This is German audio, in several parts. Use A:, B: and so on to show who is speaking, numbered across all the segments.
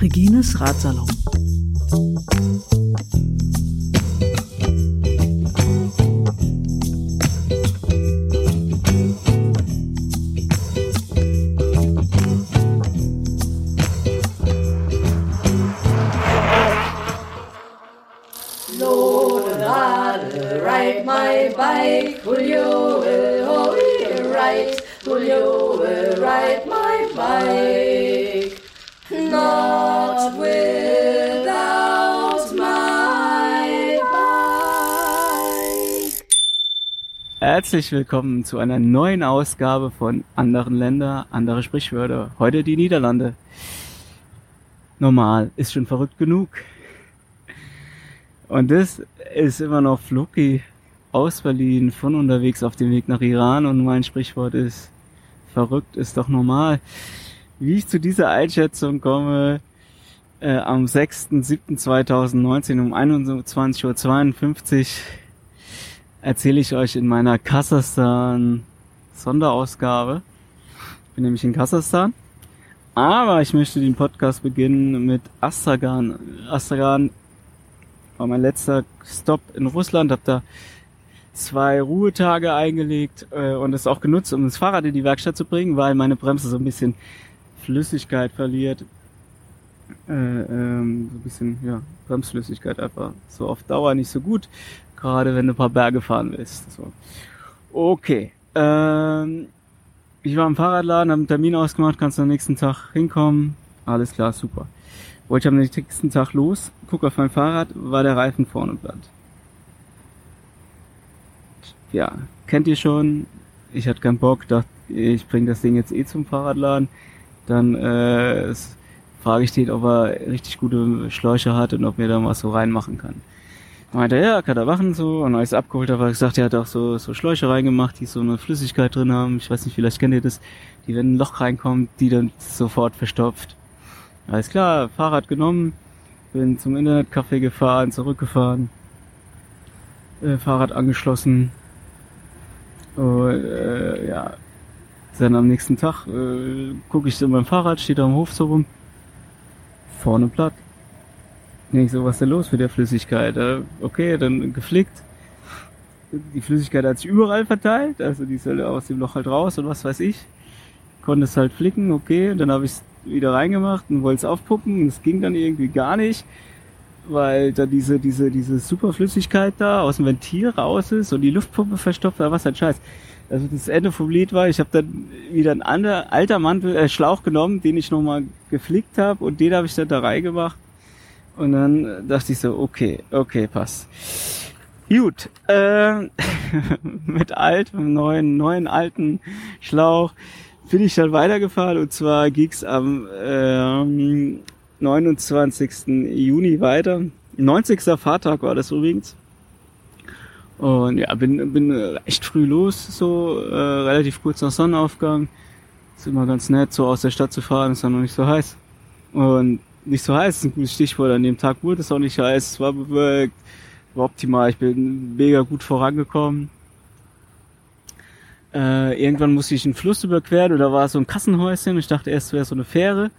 A: Regines Ratsalon.
B: Herzlich willkommen zu einer neuen Ausgabe von Anderen Länder, andere Sprichwörter. Heute die Niederlande. Normal, ist schon verrückt genug. Und das ist immer noch Fluki aus Berlin von unterwegs auf dem Weg nach Iran und mein Sprichwort ist verrückt ist doch normal. Wie ich zu dieser Einschätzung komme, äh, am 6.7.2019 um 21.52 Uhr erzähle ich euch in meiner Kasachstan Sonderausgabe. Ich bin nämlich in Kasachstan. Aber ich möchte den Podcast beginnen mit Astragan. Astragan war mein letzter Stop in Russland, habe da zwei Ruhetage eingelegt äh, und es auch genutzt, um das Fahrrad in die Werkstatt zu bringen, weil meine Bremse so ein bisschen Flüssigkeit verliert. Äh, ähm, so ein bisschen, ja, Bremsflüssigkeit einfach so auf Dauer nicht so gut, gerade wenn du ein paar Berge fahren willst. So. Okay. Ähm, ich war im Fahrradladen, habe einen Termin ausgemacht, kannst du am nächsten Tag hinkommen. Alles klar, super. Wollte am nächsten Tag los, guck auf mein Fahrrad, war der Reifen vorne platt. Ja, kennt ihr schon. Ich hatte keinen Bock, dachte, ich bring das Ding jetzt eh zum Fahrradladen. Dann äh, frage ich den, ob er richtig gute Schläuche hat und ob mir da was so reinmachen kann. Meinte er, ja, kann er machen so. Und als ich abgeholt habe, hat er gesagt, er hat auch so, so Schläuche reingemacht, die so eine Flüssigkeit drin haben. Ich weiß nicht, vielleicht kennt ihr das. Die, wenn ein Loch reinkommt, die dann sofort verstopft. Alles klar, Fahrrad genommen, bin zum Internetcafé gefahren, zurückgefahren, äh, Fahrrad angeschlossen. Und äh, ja, dann am nächsten Tag äh, gucke ich so mein Fahrrad, steht da am Hof so rum, vorne platt. Ich so, was ist denn los mit der Flüssigkeit? Äh, okay, dann geflickt. Die Flüssigkeit hat sich überall verteilt, also die ist halt aus dem Loch halt raus und was weiß ich. Konnte es halt flicken, okay, dann habe ich es wieder reingemacht und wollte es aufpuppen und es ging dann irgendwie gar nicht, weil da diese, diese, diese Superflüssigkeit da aus dem Ventil raus ist und die Luftpumpe verstopft was halt scheiß. Also das Ende vom Lied war, ich habe dann wieder ein alter Mantel, äh, Schlauch genommen, den ich nochmal geflickt habe und den habe ich dann da reingemacht. Und dann dachte ich so, okay, okay, passt. Gut, äh, mit altem, neuen, neuen alten Schlauch bin ich dann weitergefahren und zwar ging's am ähm, 29. Juni weiter. 90. Fahrtag war das übrigens. Und ja, bin, bin echt früh los, so äh, relativ kurz nach Sonnenaufgang. Ist immer ganz nett, so aus der Stadt zu fahren, ist dann noch nicht so heiß. Und nicht so heiß ist ein gutes Stichwort. An dem Tag wurde es auch nicht heiß, es war bewölkt, war optimal. Ich bin mega gut vorangekommen. Äh, irgendwann musste ich einen Fluss überqueren da war so ein Kassenhäuschen. Ich dachte erst, es wäre so eine Fähre.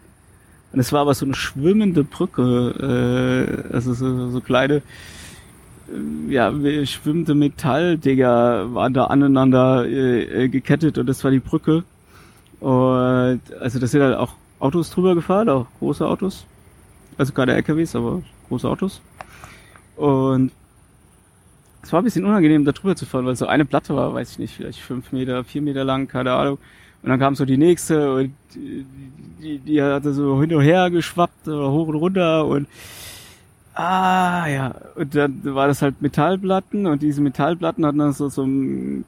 B: Und es war aber so eine schwimmende Brücke, äh, also so, so kleine, äh, ja, schwimmende Metalldinger waren da aneinander äh, gekettet und das war die Brücke. Und also das sind halt auch Autos drüber gefahren, auch große Autos. Also keine LKWs, aber große Autos. Und es war ein bisschen unangenehm, da drüber zu fahren, weil so eine Platte war, weiß ich nicht, vielleicht fünf Meter, vier Meter lang, keine Ahnung. Und dann kam so die nächste und die, die hatte so hin und her geschwappt, hoch und runter und ah ja, und dann war das halt Metallplatten und diese Metallplatten hatten dann so so ein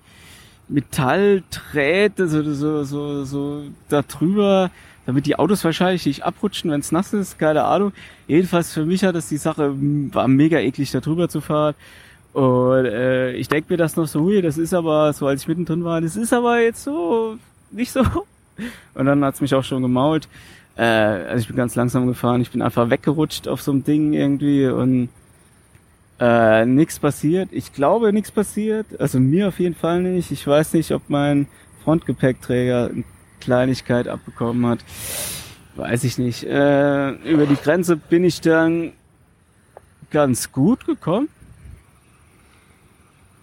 B: Metallträte so so so so da drüber, damit die Autos wahrscheinlich nicht abrutschen, wenn es nass ist, keine Ahnung. Jedenfalls für mich hat es die Sache war mega eklig da drüber zu fahren. Und äh, ich denke mir das noch so, hui, das ist aber, so als ich mittendrin war, das ist aber jetzt so nicht so. Und dann hat's mich auch schon gemault. Äh, also ich bin ganz langsam gefahren, ich bin einfach weggerutscht auf so einem Ding irgendwie und Äh, nichts passiert. Ich glaube, nichts passiert. Also mir auf jeden Fall nicht. Ich weiß nicht, ob mein Frontgepäckträger eine Kleinigkeit abbekommen hat. Weiß ich nicht. Äh, über die Grenze bin ich dann ganz gut gekommen.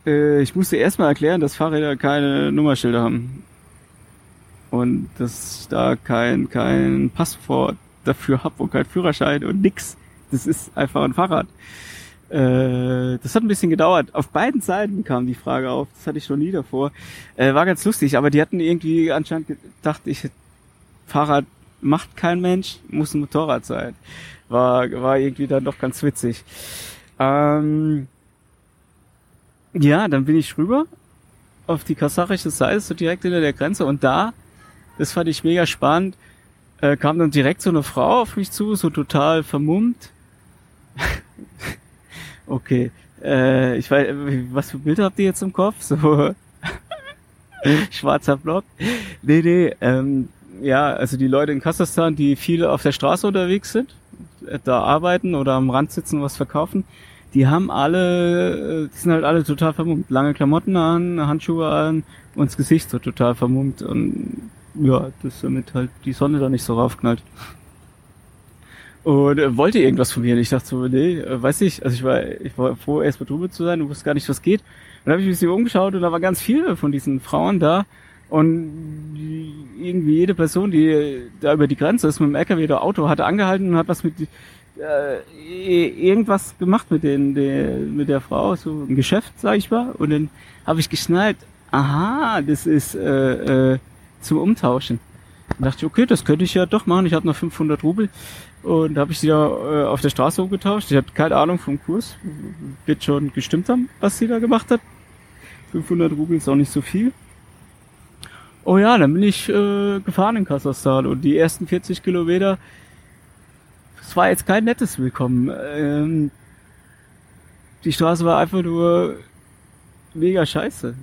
B: Äh, ich musste erstmal erklären, dass Fahrräder keine Nummerschilder haben. Und dass ich da kein, kein Passwort dafür hab und kein Führerschein und nix. Das ist einfach ein Fahrrad. Äh, das hat ein bisschen gedauert. Auf beiden Seiten kam die Frage auf. Das hatte ich schon nie davor. Äh, war ganz lustig, aber die hatten irgendwie anscheinend gedacht, ich Fahrrad macht kein Mensch, muss ein Motorrad sein. War, war irgendwie dann doch ganz witzig. Ähm, ja, dann bin ich rüber auf die kasachische Seite, so direkt hinter der Grenze und da, das fand ich mega spannend, äh, kam dann direkt so eine Frau auf mich zu, so total vermummt. okay, äh, ich weiß, was für Bilder habt ihr jetzt im Kopf? So schwarzer Block? Nee, nee, ähm, ja, also die Leute in Kasachstan, die viele auf der Straße unterwegs sind, da arbeiten oder am Rand sitzen, was verkaufen, die haben alle, die sind halt alle total vermummt. Lange Klamotten an, Handschuhe an und das Gesicht so total vermummt und ja, das damit halt die Sonne da nicht so raufknallt. Und äh, wollte irgendwas von mir. Und ich dachte so, nee, äh, weiß ich, also ich war, ich war froh, erst mal drüber zu sein und wusste gar nicht, was geht. Und dann habe ich mich bisschen umgeschaut und da waren ganz viele von diesen Frauen da. Und irgendwie jede Person, die da über die Grenze ist mit dem LKW oder Auto, hatte angehalten und hat was mit äh, irgendwas gemacht mit den, der, mit der Frau, so ein Geschäft, sag ich mal. Und dann habe ich geschnallt, aha, das ist äh, äh, zum Umtauschen. Dann dachte ich, okay, das könnte ich ja doch machen. Ich habe noch 500 Rubel und habe ich sie da äh, auf der Straße umgetauscht. Ich habe keine Ahnung vom Kurs. Wird schon gestimmt haben, was sie da gemacht hat. 500 Rubel ist auch nicht so viel. Oh ja, dann bin ich äh, gefahren in Kasachstan und die ersten 40 Kilometer, es war jetzt kein nettes Willkommen. Ähm, die Straße war einfach nur mega scheiße.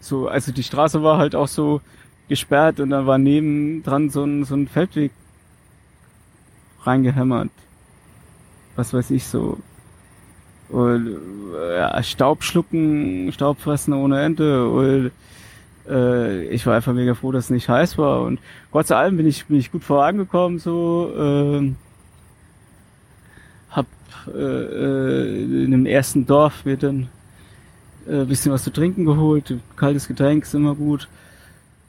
B: So, also die Straße war halt auch so gesperrt und da war neben dran so ein, so ein Feldweg reingehämmert. Was weiß ich so. Und ja, Staub schlucken, Staub fressen ohne Ende. Und äh, ich war einfach mega froh, dass es nicht heiß war. Und trotz allem bin ich, bin ich gut vorangekommen. So, äh, hab äh, äh, in dem ersten Dorf mir dann äh, bisschen was zu trinken geholt. Kaltes Getränk ist immer gut.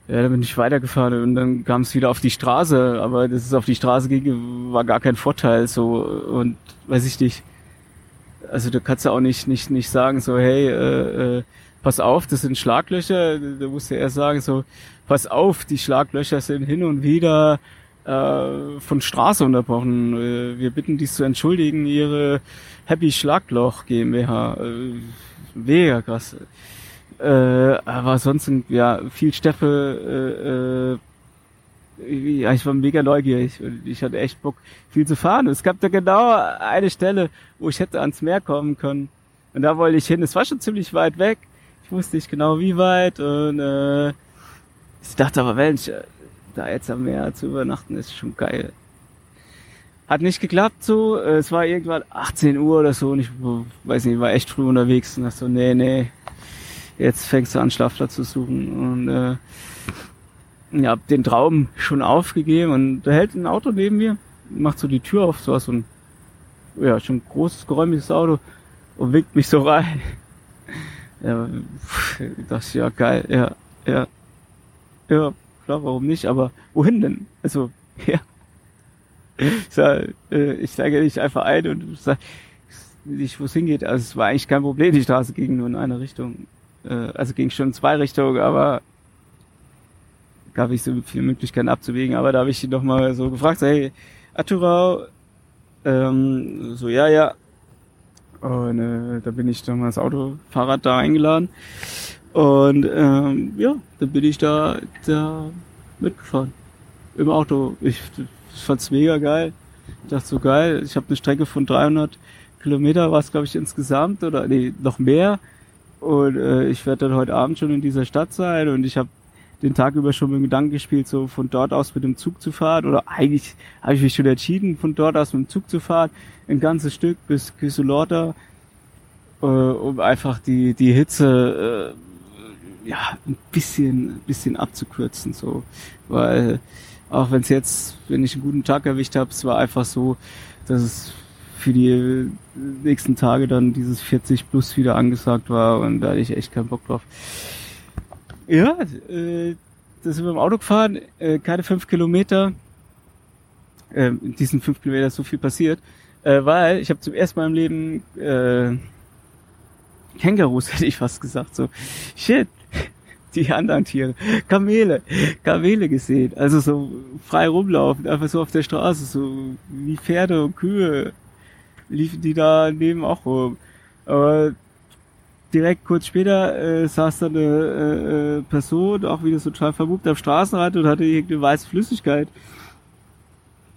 B: Ja, dann bin ich weitergefahren und dann kam es wieder auf die Straße, aber das ist auf die Straße ging, war gar kein Vorteil so und weiß ich nicht. Also du kannst ja auch nicht nicht nicht sagen so hey äh, äh, pass auf, das sind Schlaglöcher. Da musste er sagen so pass auf, die Schlaglöcher sind hin und wieder äh, von Straße unterbrochen. Äh, wir bitten dies zu entschuldigen, ihre Happy Schlagloch GmbH. Äh, mega krass. Äh, aber sonst ja viel Steppe, äh, äh, ja, ich war mega neugierig und ich hatte echt Bock, viel zu fahren. Es gab da genau eine Stelle, wo ich hätte ans Meer kommen können. Und da wollte ich hin. Es war schon ziemlich weit weg. Ich wusste nicht genau wie weit und äh, ich dachte aber, Mensch, da jetzt am Meer zu übernachten ist schon geil. Hat nicht geklappt so. Es war irgendwann 18 Uhr oder so und ich weiß nicht, war echt früh unterwegs und dachte so, nee, nee, jetzt fängst du an, Schlafplatz zu suchen. Und äh, ja, hab den Traum schon aufgegeben und da hält ein Auto neben mir, macht so die Tür auf, so so ein ja, schon großes, geräumiges Auto und winkt mich so rein. Ja, dachte, ja, geil, ja, ja, ja, klar, warum nicht, aber wohin denn? Also, ja, ich, sag, äh, ich steige nicht einfach ein und sag nicht, wo es hingeht. Also es war eigentlich kein Problem, die Straße ging nur in eine Richtung. Äh, also ging schon in zwei Richtungen, aber gab ich so viele Möglichkeiten abzuwägen. Aber da habe ich ihn doch mal so gefragt, so, hey, Aturau, ähm, so, ja, ja. Und äh, da bin ich dann mal das Auto, Fahrrad da eingeladen. Und ähm, ja, dann bin ich da, da mitgefahren. Im Auto. Ich ich fand's mega geil. Ich dachte so geil, ich habe eine Strecke von 300 Kilometer, war es glaube ich insgesamt oder nee, noch mehr. Und äh, ich werde dann heute Abend schon in dieser Stadt sein und ich habe den Tag über schon mit dem Gedanken gespielt, so von dort aus mit dem Zug zu fahren. Oder eigentlich habe ich mich schon entschieden, von dort aus mit dem Zug zu fahren. Ein ganzes Stück bis Küsselorta. äh, um einfach die, die Hitze äh, ja, ein bisschen, ein bisschen abzukürzen. So. Weil auch wenn es jetzt, wenn ich einen guten Tag erwischt habe, es war einfach so, dass es für die nächsten Tage dann dieses 40 plus wieder angesagt war und da hatte ich echt keinen Bock drauf. Ja, äh, da sind wir im Auto gefahren, äh, keine fünf Kilometer. Äh, in diesen fünf Kilometern ist so viel passiert, äh, weil ich habe zum ersten Mal im Leben äh, Kängurus, hätte ich fast gesagt. So, shit, die anderen Tiere, Kamele, Kamele gesehen, also so frei rumlaufen, einfach so auf der Straße, so wie Pferde und Kühe liefen die da neben auch rum. Aber direkt kurz später äh, saß da eine äh, äh, Person, auch wieder so total vermutet am Straßenrand und hatte irgendeine weiße Flüssigkeit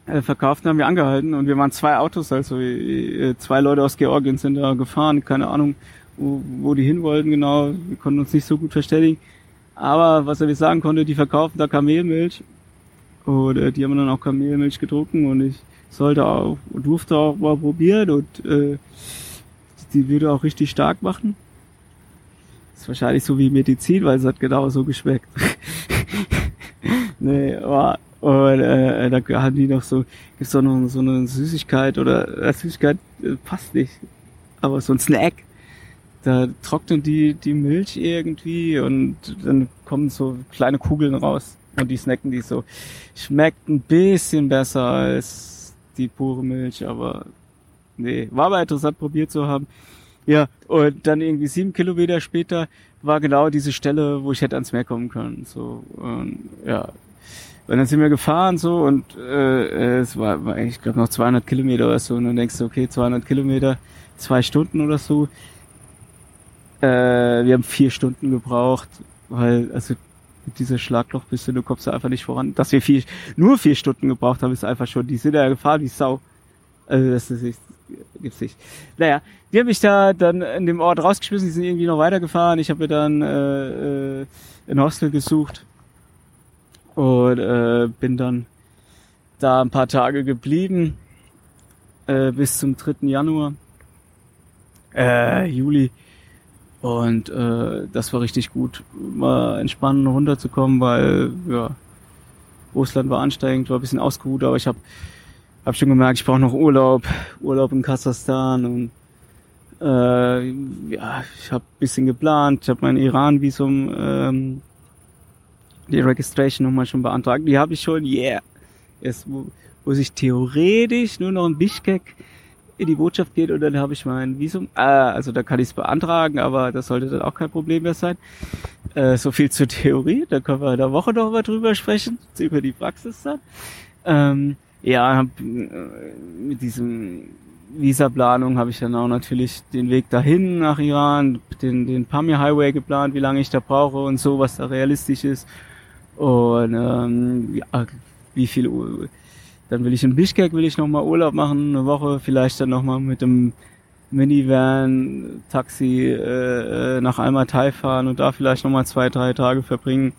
B: äh, verkauft und haben wir angehalten und wir waren zwei Autos, also äh, zwei Leute aus Georgien sind da gefahren, keine Ahnung, wo, wo die hin wollten genau, wir konnten uns nicht so gut verständigen. Aber was er mir sagen konnte, die verkaufen da Kamelmilch und äh, die haben dann auch Kamelmilch getrunken und ich sollte auch, durfte auch mal probieren und äh, die würde auch richtig stark machen. Ist wahrscheinlich so wie Medizin, weil es hat genau so geschmeckt. nee, aber und äh, da haben die noch so, gibt's doch noch so eine Süßigkeit oder äh, Süßigkeit äh, passt nicht, aber so ein Snack. Da trocknen die die Milch irgendwie und dann kommen so kleine Kugeln raus und die snacken die so. Schmeckt ein bisschen besser als die pure Milch, aber nee, war aber interessant probiert zu haben. Ja, und dann irgendwie sieben Kilometer später war genau diese Stelle, wo ich hätte ans Meer kommen können. So, und, ja. Und dann sind wir gefahren so und äh, es war, war ich glaube noch 200 Kilometer oder so und dann denkst du, okay, 200 Kilometer, zwei Stunden oder so. Äh, wir haben vier Stunden gebraucht, weil also mit dieser Schlaglochpiste, du kommst da einfach nicht voran. Dass wir vier, nur vier Stunden gebraucht haben, ist einfach schon, die sind ja gefahren wie Sau. Also das ist, gibt's nicht. Naja, die haben mich da dann in dem Ort rausgeschmissen, die sind irgendwie noch weitergefahren. Ich habe mir dann äh, äh, ein Hostel gesucht und äh, bin dann da ein paar Tage geblieben äh, bis zum 3. Januar, äh, Juli. Und äh, das war richtig gut, mal entspannen runterzukommen, weil ja, Russland war ansteigend, war ein bisschen ausgeruht, aber ich habe hab schon gemerkt, ich brauche noch Urlaub, Urlaub in Kasachstan und äh, ja, ich habe bisschen geplant, ich habe mein Iran-Visum, ähm, die Registration nochmal schon beantragt, die habe ich schon, yeah. Jetzt wo sich theoretisch nur noch ein Bischkek in die Botschaft geht und dann habe ich mein Visum. Äh, also da kann ich es beantragen, aber das sollte dann auch kein Problem mehr sein. Äh, so viel zur Theorie, da können wir in der Woche noch mal drüber sprechen, über die Praxis dann. Ähm, ja, hab, äh, mit diesem Visaplanung habe ich dann auch natürlich den Weg dahin nach Iran, den, den Pamir Highway geplant, wie lange ich da brauche und so, was da realistisch ist. Und ähm, ja, wie viel dann will ich in Bishkek, will ich nochmal Urlaub machen, eine Woche, vielleicht dann nochmal mit dem Minivan, Taxi äh, nach Almaty fahren und da vielleicht nochmal zwei, drei Tage verbringen.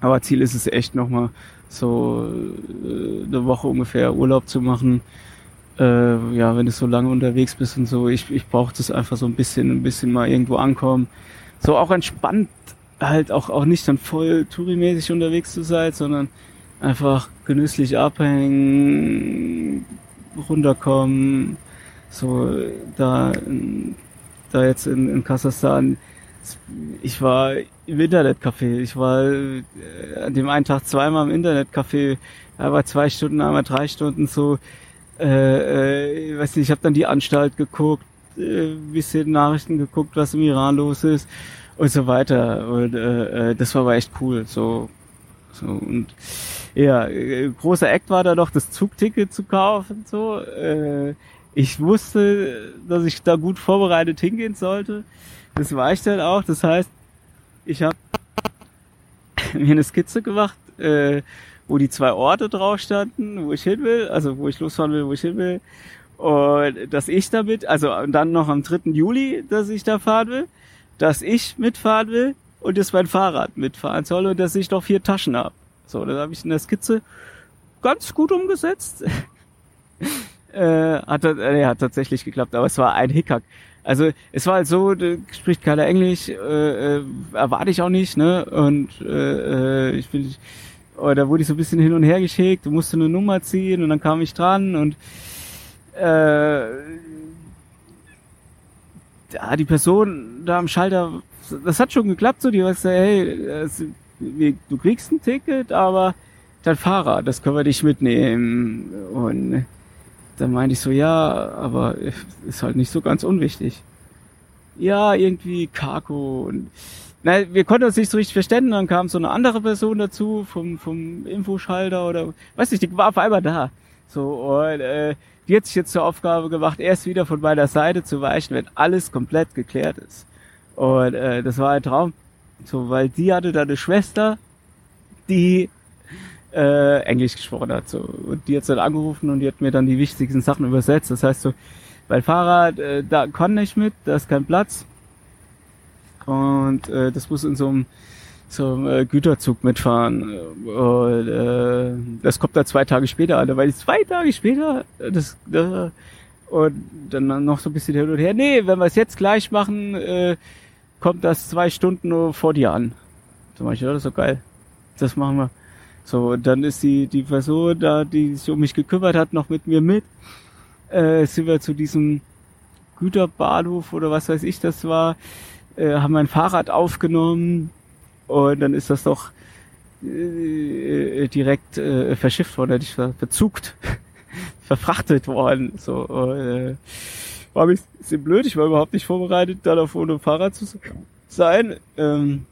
B: Aber Ziel ist es echt nochmal so äh, eine Woche ungefähr Urlaub zu machen. Äh, ja, wenn du so lange unterwegs bist und so, ich, ich brauche das einfach so ein bisschen, ein bisschen mal irgendwo ankommen. So auch entspannt, halt auch, auch nicht dann voll tourimäßig unterwegs zu sein, sondern einfach genüsslich abhängen, runterkommen, so da, da jetzt in, in Kasachstan. Ich war im Internetcafé. Ich war äh, an dem einen Tag zweimal im Internetcafé, aber zwei Stunden, einmal drei Stunden so. Äh, äh, ich weiß nicht, ich habe dann die Anstalt geguckt, äh, bisschen Nachrichten geguckt, was im Iran los ist und so weiter. Und äh, äh das war aber echt cool. So, so und ja, äh, großer Act war da doch, das Zugticket zu kaufen. So, äh, ich wusste, dass ich da gut vorbereitet hingehen sollte. Das war ich dann auch. Das heißt, ich habe mir eine Skizze gemacht, äh, wo die zwei Orte drauf standen, wo ich hin will, also wo ich losfahren will, wo ich hin will. Und dass ich damit, also dann noch am 3. Juli, dass ich da fahren will, dass ich mitfahren will und dass mein Fahrrad mitfahren soll und dass ich noch vier Taschen habe. So, das habe ich in der Skizze ganz gut umgesetzt. äh, hat, äh, hat tatsächlich geklappt, aber es war ein Hickhack. Also es war halt so, da spricht keiner Englisch, äh, äh, erwarte ich auch nicht, ne? Und äh, äh, ich bin, oder da wurde ich so ein bisschen hin und her geschickt, du musst eine Nummer ziehen und dann kam ich dran und äh, ja, die Person da am Schalter, das hat schon geklappt, so die war gesagt, hey, du kriegst ein Ticket, aber dein Fahrrad, das können wir dich mitnehmen. Und dann meinte ich so, ja, aber ist halt nicht so ganz unwichtig. Ja, irgendwie Kako und na, wir konnten uns nicht so richtig verständigen, dann kam so eine andere Person dazu vom, vom Infoschalter oder weiß nicht, die war auf einmal da. So, und äh, die hat sich jetzt zur Aufgabe gemacht, erst wieder von meiner Seite zu weichen, wenn alles komplett geklärt ist. Und äh, das war ein Traum. So, weil die hatte da eine Schwester, die äh, Englisch gesprochen hat. So. Und die hat dann angerufen und die hat mir dann die wichtigsten Sachen übersetzt. Das heißt so, weil Fahrrad, äh, da kann ich mit, da ist kein Platz. Und äh, das muss in so einem einem äh, Güterzug mitfahren. Und, äh, das kommt da zwei Tage später an, weil zwei Tage später äh, das äh, und dann noch so ein bisschen hin und her. Nee, wenn wir es jetzt gleich machen, äh, kommt das zwei Stunden vor dir an. Zum Beispiel, das ist so geil. Das machen wir. So, und dann ist die, die Person da, die sich um mich gekümmert hat, noch mit mir mit. Äh, sind wir zu diesem Güterbahnhof oder was weiß ich das war, äh, haben mein Fahrrad aufgenommen und dann ist das doch äh, direkt äh, verschifft worden, hätte ich gesagt, verfrachtet worden. So, äh, war ein bisschen blöd, ich war überhaupt nicht vorbereitet, da auf ohne Fahrrad zu sein. Ähm,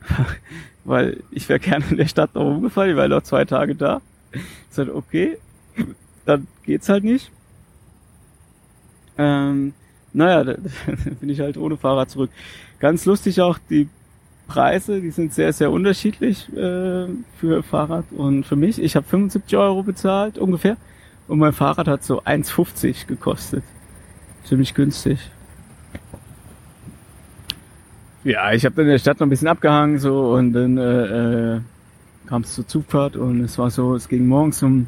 B: weil ich wäre gerne in der Stadt noch rumgefallen, ich war noch zwei Tage da. Ich sagte, okay, dann geht's halt nicht. Ähm, naja, da bin ich halt ohne Fahrrad zurück. Ganz lustig auch, die Preise, die sind sehr, sehr unterschiedlich äh, für Fahrrad und für mich. Ich habe 75 Euro bezahlt ungefähr und mein Fahrrad hat so 1,50 gekostet. Ziemlich günstig. Ja, ich habe dann in der Stadt noch ein bisschen abgehangen so und dann äh, äh, kam es zur Zugfahrt und es war so, es ging morgens um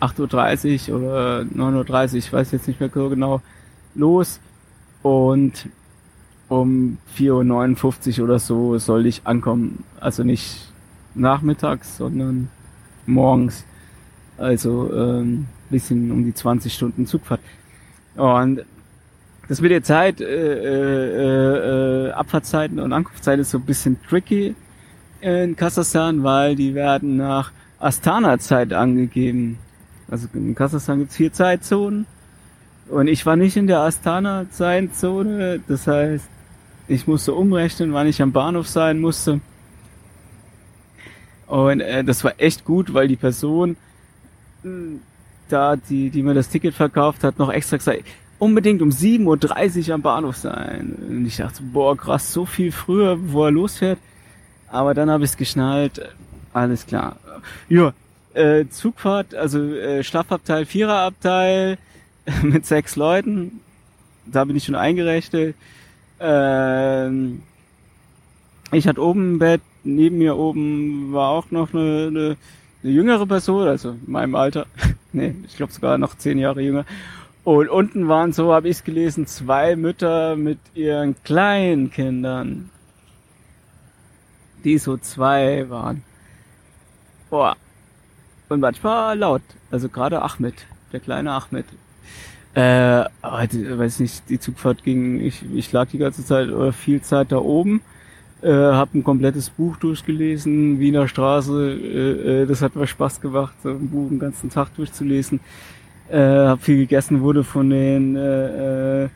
B: 8.30 Uhr oder 9.30 Uhr, ich weiß jetzt nicht mehr genau, los und um 4.59 Uhr oder so soll ich ankommen. Also nicht nachmittags, sondern morgens. Also ähm, bisschen um die 20 Stunden Zugfahrt. Und das mit der Zeit, äh, äh, äh, Abfahrtzeiten und Ankunftszeiten ist so ein bisschen tricky in Kasachstan, weil die werden nach Astana-Zeit angegeben. Also in Kasachstan gibt's vier Zeitzonen und ich war nicht in der Astana-Zeitzone. Das heißt, ich musste umrechnen, wann ich am Bahnhof sein musste. Und äh, das war echt gut, weil die Person da, die, die mir das Ticket verkauft hat, noch extra gesagt, unbedingt um 7.30 Uhr am Bahnhof sein. Und ich dachte, boah, krass, so viel früher, wo er losfährt. Aber dann habe ich es geschnallt. Alles klar. Ja, äh, Zugfahrt, also äh, Schlafabteil, Viererabteil mit sechs Leuten. Da bin ich schon eingerechnet. Ähm, ich hatte oben ein Bett, neben mir oben war auch noch eine, eine, eine jüngere Person, also in meinem Alter. nee, ich glaube sogar noch zehn Jahre jünger. Und unten waren, so habe ich es gelesen, zwei Mütter mit ihren kleinen Kindern, die so zwei waren. Boah. Und manchmal laut. Also gerade Ahmed, der kleine Ahmed. Äh, aber weiß nicht, die Zugfahrt ging, ich, ich lag die ganze Zeit oder viel Zeit da oben, äh, habe ein komplettes Buch durchgelesen, Wiener Straße, äh, äh, das hat mir Spaß gemacht, so ein Buch den ganzen Tag durchzulesen äh, habe viel gegessen, wurde von den äh, äh,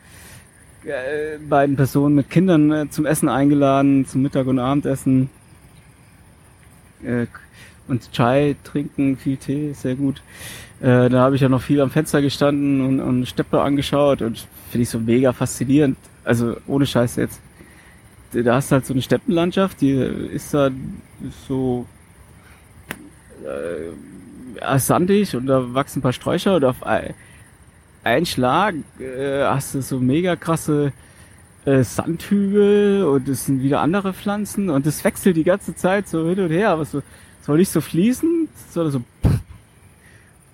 B: beiden Personen mit Kindern äh, zum Essen eingeladen, zum Mittag- und Abendessen. Äh, und Chai trinken, viel Tee, sehr gut. Äh, da habe ich ja noch viel am Fenster gestanden und, und Steppe angeschaut und finde ich so mega faszinierend. Also ohne Scheiß jetzt. Da hast du halt so eine Steppenlandschaft, die ist da so äh, sandig und da wachsen ein paar Sträucher und auf einen Schlag äh, hast du so mega krasse äh, Sandhügel und es sind wieder andere Pflanzen und das wechselt die ganze Zeit so hin und her, aber so soll nicht so fließen, sondern so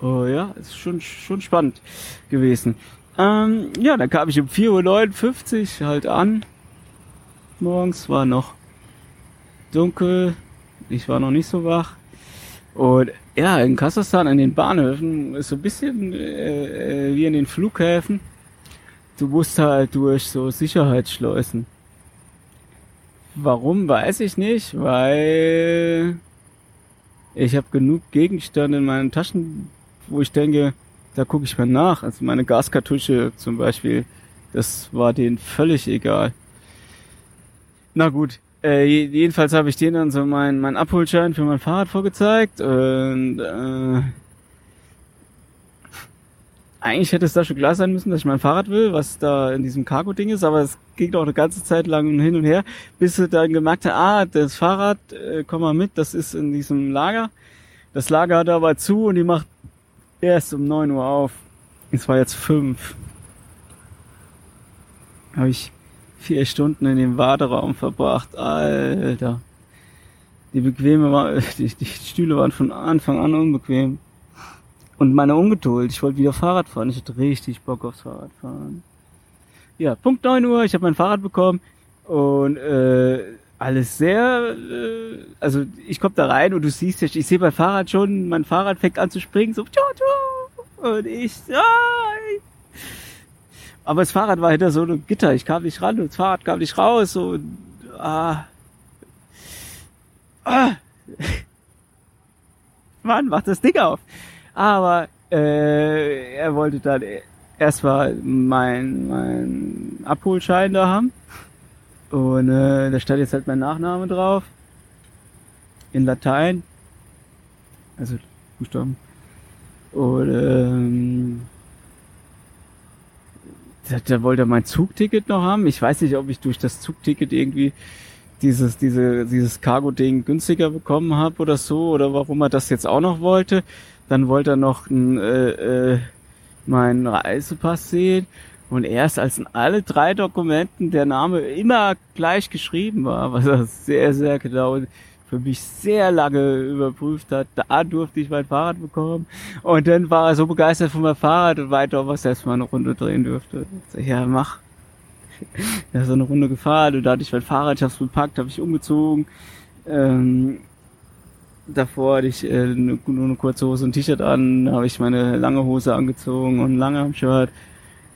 B: oh ja, ist schon schon spannend gewesen. Ähm, ja, dann kam ich um 4.59 Uhr halt an. Morgens war noch dunkel. Ich war noch nicht so wach. Und ja, in Kasachstan, in den Bahnhöfen, ist so ein bisschen äh, äh, wie in den Flughäfen. Du musst halt durch so Sicherheitsschleusen. Warum, weiß ich nicht, weil ich habe genug Gegenstände in meinen Taschen, wo ich denke, da gucke ich mal nach. Also meine Gaskartusche zum Beispiel, das war denen völlig egal. Na gut, äh, jedenfalls habe ich denen dann so meinen mein Abholschein für mein Fahrrad vorgezeigt und äh, eigentlich hätte es da schon klar sein müssen, dass ich mein Fahrrad will, was da in diesem Cargo-Ding ist, aber es ging auch eine ganze Zeit lang hin und her, bis sie dann gemerkt hat, ah, das Fahrrad, äh, komm mal mit, das ist in diesem Lager. Das Lager hat aber zu und die macht erst um neun Uhr auf. Es war jetzt fünf. Habe ich vier Stunden in dem Warteraum verbracht. Alter. Die bequeme war, die, die Stühle waren von Anfang an unbequem. Und meine Ungeduld. Ich wollte wieder Fahrrad fahren. Ich hatte richtig Bock aufs Fahrradfahren. Ja, Punkt neun Uhr. Ich habe mein Fahrrad bekommen und äh, alles sehr, äh, also ich komme da rein und du siehst, ich, ich sehe mein Fahrrad schon, mein Fahrrad fängt an zu springen, so und ich, ja, aber das Fahrrad war hinter so einem Gitter, ich kam nicht ran und das Fahrrad kam nicht raus und ah, ah. Mann, mach das Ding auf. Aber äh, er wollte dann erstmal mein, mein Abholschein da haben und äh, da stand jetzt halt mein Nachname drauf. In Latein. Also Buchstaben. Und ähm, da, wollte er mein Zugticket noch haben. Ich weiß nicht, ob ich durch das Zugticket irgendwie dieses, diese, dieses Cargo-Ding günstiger bekommen habe oder so, oder warum er das jetzt auch noch wollte. Dann wollte er noch ein, äh, äh, meinen Reisepass sehen. Und erst als in alle drei Dokumenten der Name immer gleich geschrieben war, was er sehr, sehr genau für mich sehr lange überprüft hat, da durfte ich mein Fahrrad bekommen. Und dann war er so begeistert von meinem Fahrrad und weiter, was er erstmal eine Runde drehen dürfte. Ich, ja, mach. Er ist so eine Runde gefahren und da hatte ich mein Fahrrad, ich hab's bepackt, habe ich umgezogen. Ähm, davor hatte ich äh, nur eine kurze Hose und T-Shirt an, habe ich meine lange Hose angezogen und lange am Shirt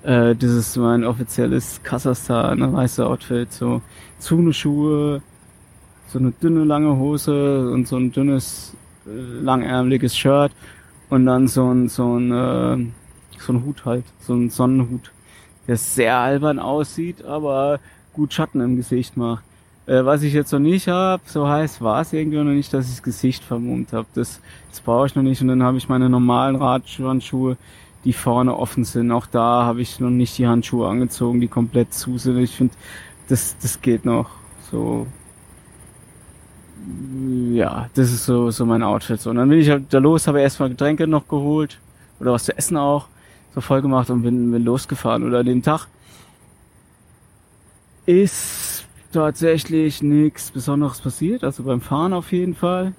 B: äh, das ist mein offizielles Kasachstan Reise-Outfit. So Zune-Schuhe, so eine dünne lange Hose und so ein dünnes langärmeliges Shirt und dann so ein so ein äh, so ein Hut halt, so ein Sonnenhut, der sehr albern aussieht, aber gut Schatten im Gesicht macht. Äh, was ich jetzt noch nicht habe, so heißt war es irgendwie noch nicht, dass ich das Gesicht vermummt habe. Das, das brauche ich noch nicht und dann habe ich meine normalen Radhandschuhe die vorne offen sind. Auch da habe ich noch nicht die Handschuhe angezogen, die komplett zu sind. Ich finde, das, das geht noch. So. Ja, das ist so, so mein Outfit. So. Und dann bin ich halt da los, habe erstmal Getränke noch geholt. Oder was zu essen auch. So voll gemacht und bin, bin losgefahren. Oder den Tag ist tatsächlich nichts Besonderes passiert. Also beim Fahren auf jeden Fall.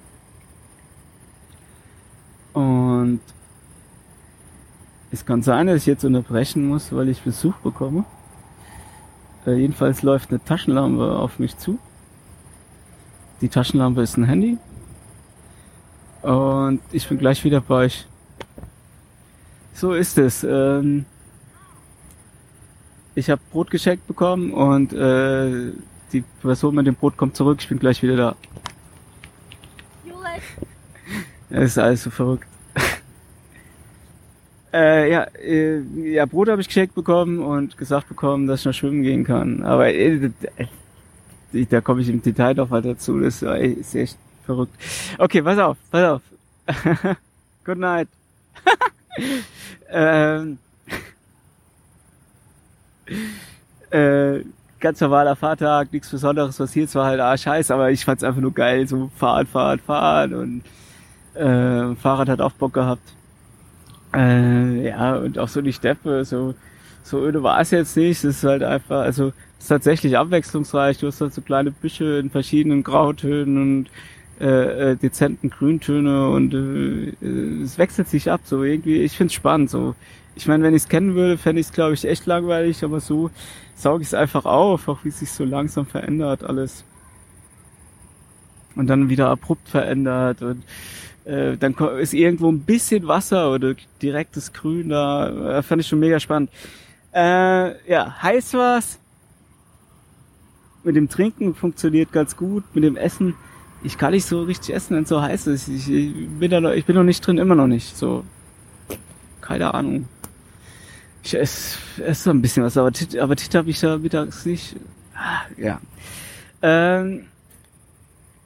B: Und es kann sein, dass ich jetzt unterbrechen muss, weil ich Besuch bekomme. Äh, jedenfalls läuft eine Taschenlampe auf mich zu. Die Taschenlampe ist ein Handy. Und ich bin gleich wieder bei euch. So ist es. Ähm ich habe Brot geschenkt bekommen und äh, die Person mit dem Brot kommt zurück. Ich bin gleich wieder da. Es ist alles so verrückt. Äh, ja, äh, ja, Brot habe ich geschenkt bekommen und gesagt bekommen, dass ich noch schwimmen gehen kann. Aber äh, da komme ich im Detail noch weiter dazu. Das ist echt verrückt. Okay, pass auf, pass auf. Good night. ähm, äh, ganz normaler Fahrtag, nichts Besonderes passiert, zwar halt ah scheiß, aber ich fand's einfach nur geil, so fahren, fahren, fahren und äh, Fahrrad hat auch Bock gehabt. Äh, ja, und auch so die Steppe, so, so öde war es jetzt nicht. Es ist halt einfach, also es ist tatsächlich abwechslungsreich. Du hast halt so kleine Büsche in verschiedenen Grautönen und äh, äh, dezenten Grüntöne und äh, es wechselt sich ab. So irgendwie, ich find's spannend. So ich meine, wenn ich es kennen würde, fände ich es, glaube ich, echt langweilig, aber so sauge ich es einfach auf, auch wie es sich so langsam verändert alles. Und dann wieder abrupt verändert und äh, dann ist irgendwo ein bisschen Wasser oder direktes Grün da. Äh, fand ich schon mega spannend. Äh, ja, heiß war's. Mit dem Trinken funktioniert ganz gut. Mit dem Essen, ich kann nicht so richtig essen, wenn es so heiß ist. Ich, ich, bin da noch, ich bin noch nicht drin, immer noch nicht. So, keine Ahnung. Ich esse, esse ein bisschen was, aber Tit, aber Tit habe ich da mittags nicht. Ah, ja. Ähm,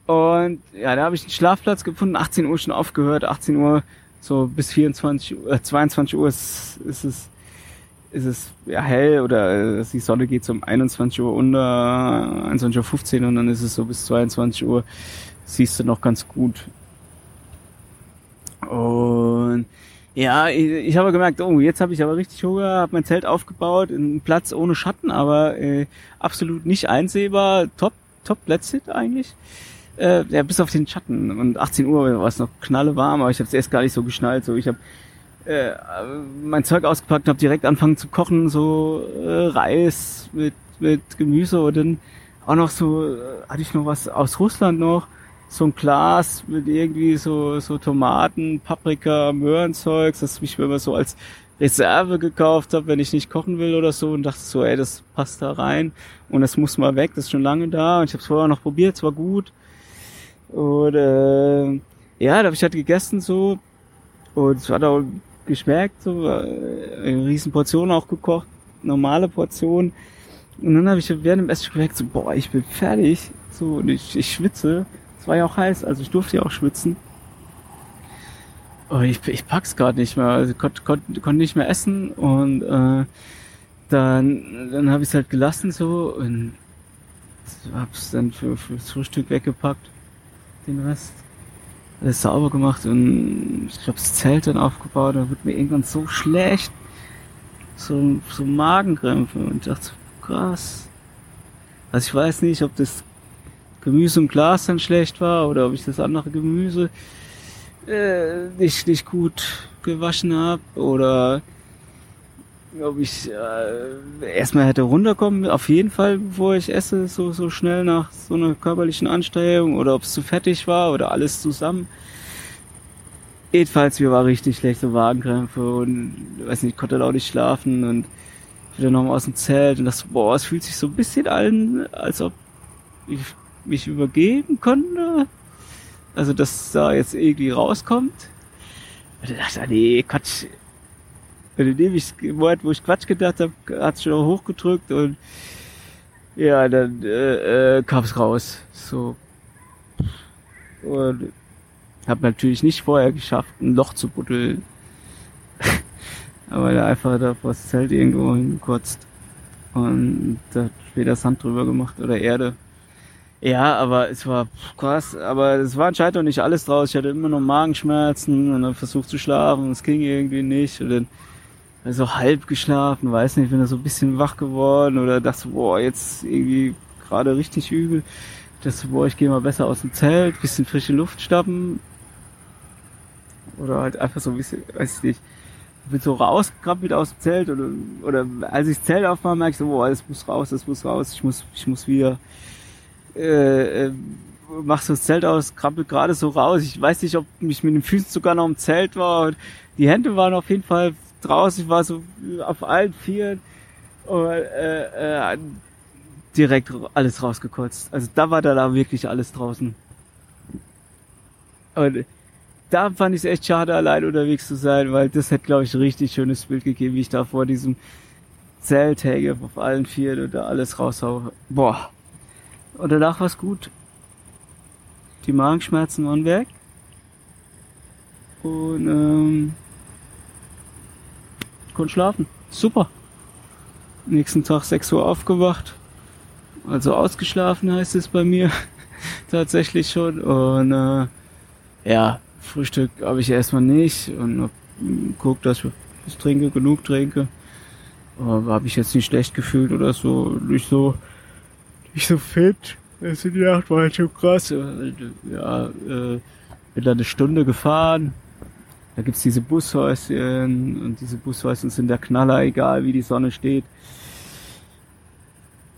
B: und ja, da habe ich einen Schlafplatz gefunden, 18 Uhr schon aufgehört, 18 Uhr so bis 24 Uhr, äh, 22 Uhr ist, ist es ist es ja hell oder äh, die Sonne geht um 21 Uhr unter, 21.15 Uhr und dann ist es so bis 22 Uhr, siehst du noch ganz gut. Und ja, ich, ich habe gemerkt, oh, jetzt habe ich aber richtig Hunger, habe mein Zelt aufgebaut, einen Platz ohne Schatten, aber äh, absolut nicht einsehbar, top, top Plätze eigentlich. Äh, ja, bis auf den Schatten. Und 18 Uhr war es noch knalle warm, aber ich habe es erst gar nicht so geschnallt. So, ich habe äh, mein Zeug ausgepackt, habe direkt angefangen zu kochen, so äh, Reis mit mit Gemüse und dann auch noch so äh, hatte ich noch was aus Russland noch, so ein Glas mit irgendwie so so Tomaten, Paprika, Möhrenzeugs, das ich mir immer so als Reserve gekauft habe, wenn ich nicht kochen will oder so und dachte so, ey, das passt da rein und das muss mal weg, das ist schon lange da und ich habe es vorher noch probiert, es war gut. Und äh, ja, da habe ich halt gegessen so und es hat auch geschmeckt, so äh, eine riesen Portion auch gekocht, normale Portion. Und dann habe ich während dem Essen gemerkt, so, boah, ich bin fertig. So, und ich, ich schwitze. Es war ja auch heiß, also ich durfte ja auch schwitzen. Aber ich, ich pack's gerade nicht mehr. Also konnte konnt, konnt nicht mehr essen und äh, dann, dann habe ich es halt gelassen so und hab's dann für, fürs Frühstück weggepackt den Rest. Alles sauber gemacht und ich glaube das Zelt dann aufgebaut, da wird mir irgendwann so schlecht. So, so Magenkrämpfe und ich dachte so, krass. Also ich weiß nicht, ob das Gemüse im Glas dann schlecht war oder ob ich das andere Gemüse äh, nicht, nicht gut gewaschen habe oder ob ich äh, erstmal hätte runterkommen, auf jeden Fall, bevor ich esse, so, so schnell nach so einer körperlichen Anstrengung oder ob es zu fettig war oder alles zusammen. Jedenfalls, mir war richtig schlechte Wagenkrämpfe und weiß nicht, konnte auch nicht schlafen und wieder nochmal aus dem Zelt und das, boah, es fühlt sich so ein bisschen an, als ob ich mich übergeben konnte. Also, dass da jetzt irgendwie rauskommt. Und ich dachte, nee, Quatsch, in dem ich Wort, wo ich Quatsch gedacht habe, hat es schon hochgedrückt und ja, dann äh, äh, kam es raus. So. Und habe natürlich nicht vorher geschafft, ein Loch zu buddeln. Aber da einfach da vor das Zelt irgendwo hingekotzt. Und da später Sand drüber gemacht oder Erde. Ja, aber es war krass, aber es war anscheinend noch nicht alles draus. Ich hatte immer noch Magenschmerzen und dann versucht zu schlafen, es ging irgendwie nicht. Und dann so halb geschlafen, weiß nicht, bin da so ein bisschen wach geworden oder dachte, boah, jetzt irgendwie gerade richtig übel. Das, boah, ich gehe mal besser aus dem Zelt, bisschen frische Luft schnappen. Oder halt einfach so ein bisschen, weiß ich nicht, bin so rausgekrabbelt aus dem Zelt oder, oder als ich das Zelt aufmache, merke ich so, boah, das muss raus, das muss raus, ich muss, ich muss wieder, äh, äh mach so das Zelt aus, krabbelt gerade so raus. Ich weiß nicht, ob mich mit den Füßen sogar noch im Zelt war. Und die Hände waren auf jeden Fall draußen, ich war so auf allen Vieren und äh, äh, direkt alles rausgekotzt. Also da war da, da wirklich alles draußen. Und da fand ich es echt schade, allein unterwegs zu sein, weil das hätte, glaube ich, ein richtig schönes Bild gegeben, wie ich da vor diesem Zelt hänge, auf allen Vieren und da alles raushaue. Boah. Und danach war es gut. Die Magenschmerzen waren weg. Und ähm, konnte schlafen. Super. Nächsten Tag 6 Uhr aufgewacht. Also ausgeschlafen heißt es bei mir. Tatsächlich schon. Und äh, ja, Frühstück habe ich erstmal nicht und geguckt, dass ich was trinke, genug trinke. Aber habe ich jetzt nicht schlecht gefühlt oder so, nicht so, nicht so fit. Das in die Nacht war halt schon krass. Ja, äh, bin da eine Stunde gefahren da gibt's diese Bushäuschen und diese Bushäuschen sind der Knaller, egal wie die Sonne steht.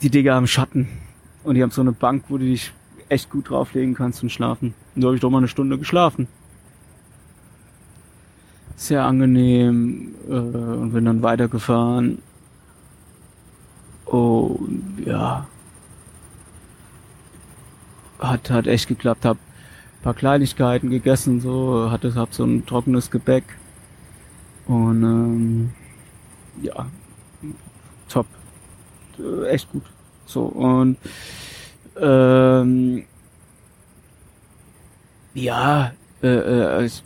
B: Die Digga haben Schatten und die haben so eine Bank, wo du dich echt gut drauflegen kannst und schlafen. Und da habe ich doch mal eine Stunde geschlafen. Sehr angenehm äh, und bin dann weitergefahren. Und ja, hat, hat echt geklappt. Hab paar Kleinigkeiten gegessen, so, hatte, hab so ein trockenes Gebäck. Und ähm, ja, top. Äh, echt gut. So, und ähm, ja, äh, äh, ich,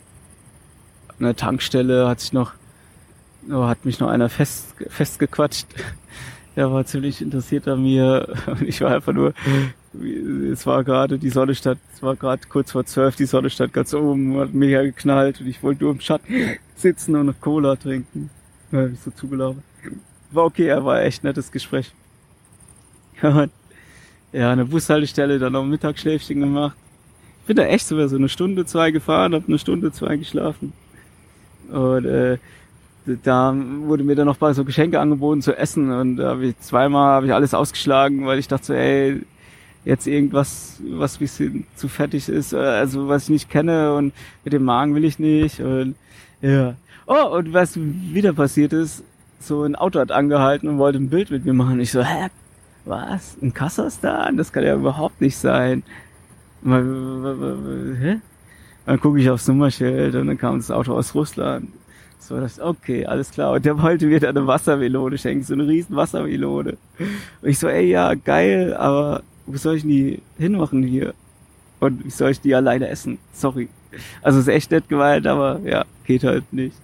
B: an der Tankstelle hat sich noch, oh, hat mich noch einer fest, festgequatscht. Der war ziemlich interessiert an mir und ich war einfach nur, es war gerade die Sonne stand, es war gerade kurz vor zwölf, die Sonne stand ganz oben, hat mega geknallt und ich wollte nur im Schatten sitzen und noch Cola trinken. Hab ich so zugelaufen. War okay, er war echt nettes Gespräch. ja, eine Bushaltestelle, dann noch ein Mittagsschläfchen gemacht. Bin da echt sogar so eine Stunde, zwei gefahren, hab eine Stunde, zwei geschlafen. Und äh, da wurde mir dann noch mal so Geschenke angeboten zu essen und da habe ich zweimal habe ich alles ausgeschlagen, weil ich dachte so, ey, jetzt irgendwas, was bisschen zu fettig ist, äh, also was ich nicht kenne und mit dem Magen will ich nicht und ja. Oh, und was wieder passiert ist, so ein Auto hat angehalten und wollte ein Bild mit mir machen. Ich so, hä, was? In Kasachstan? Das kann ja überhaupt nicht sein. Hä? Dann gucke ich aufs Nummerschild und dann kam das Auto aus Russland. So, das, okay, alles klar. Und der wollte mir da eine Wassermelone schenken, so eine riesen Wassermelone. Und ich so, ey, ja, geil, aber wo soll ich die hinmachen hier? Und wie soll ich die alleine essen? Sorry. Also ist echt nett gemeint, aber ja, geht halt nicht.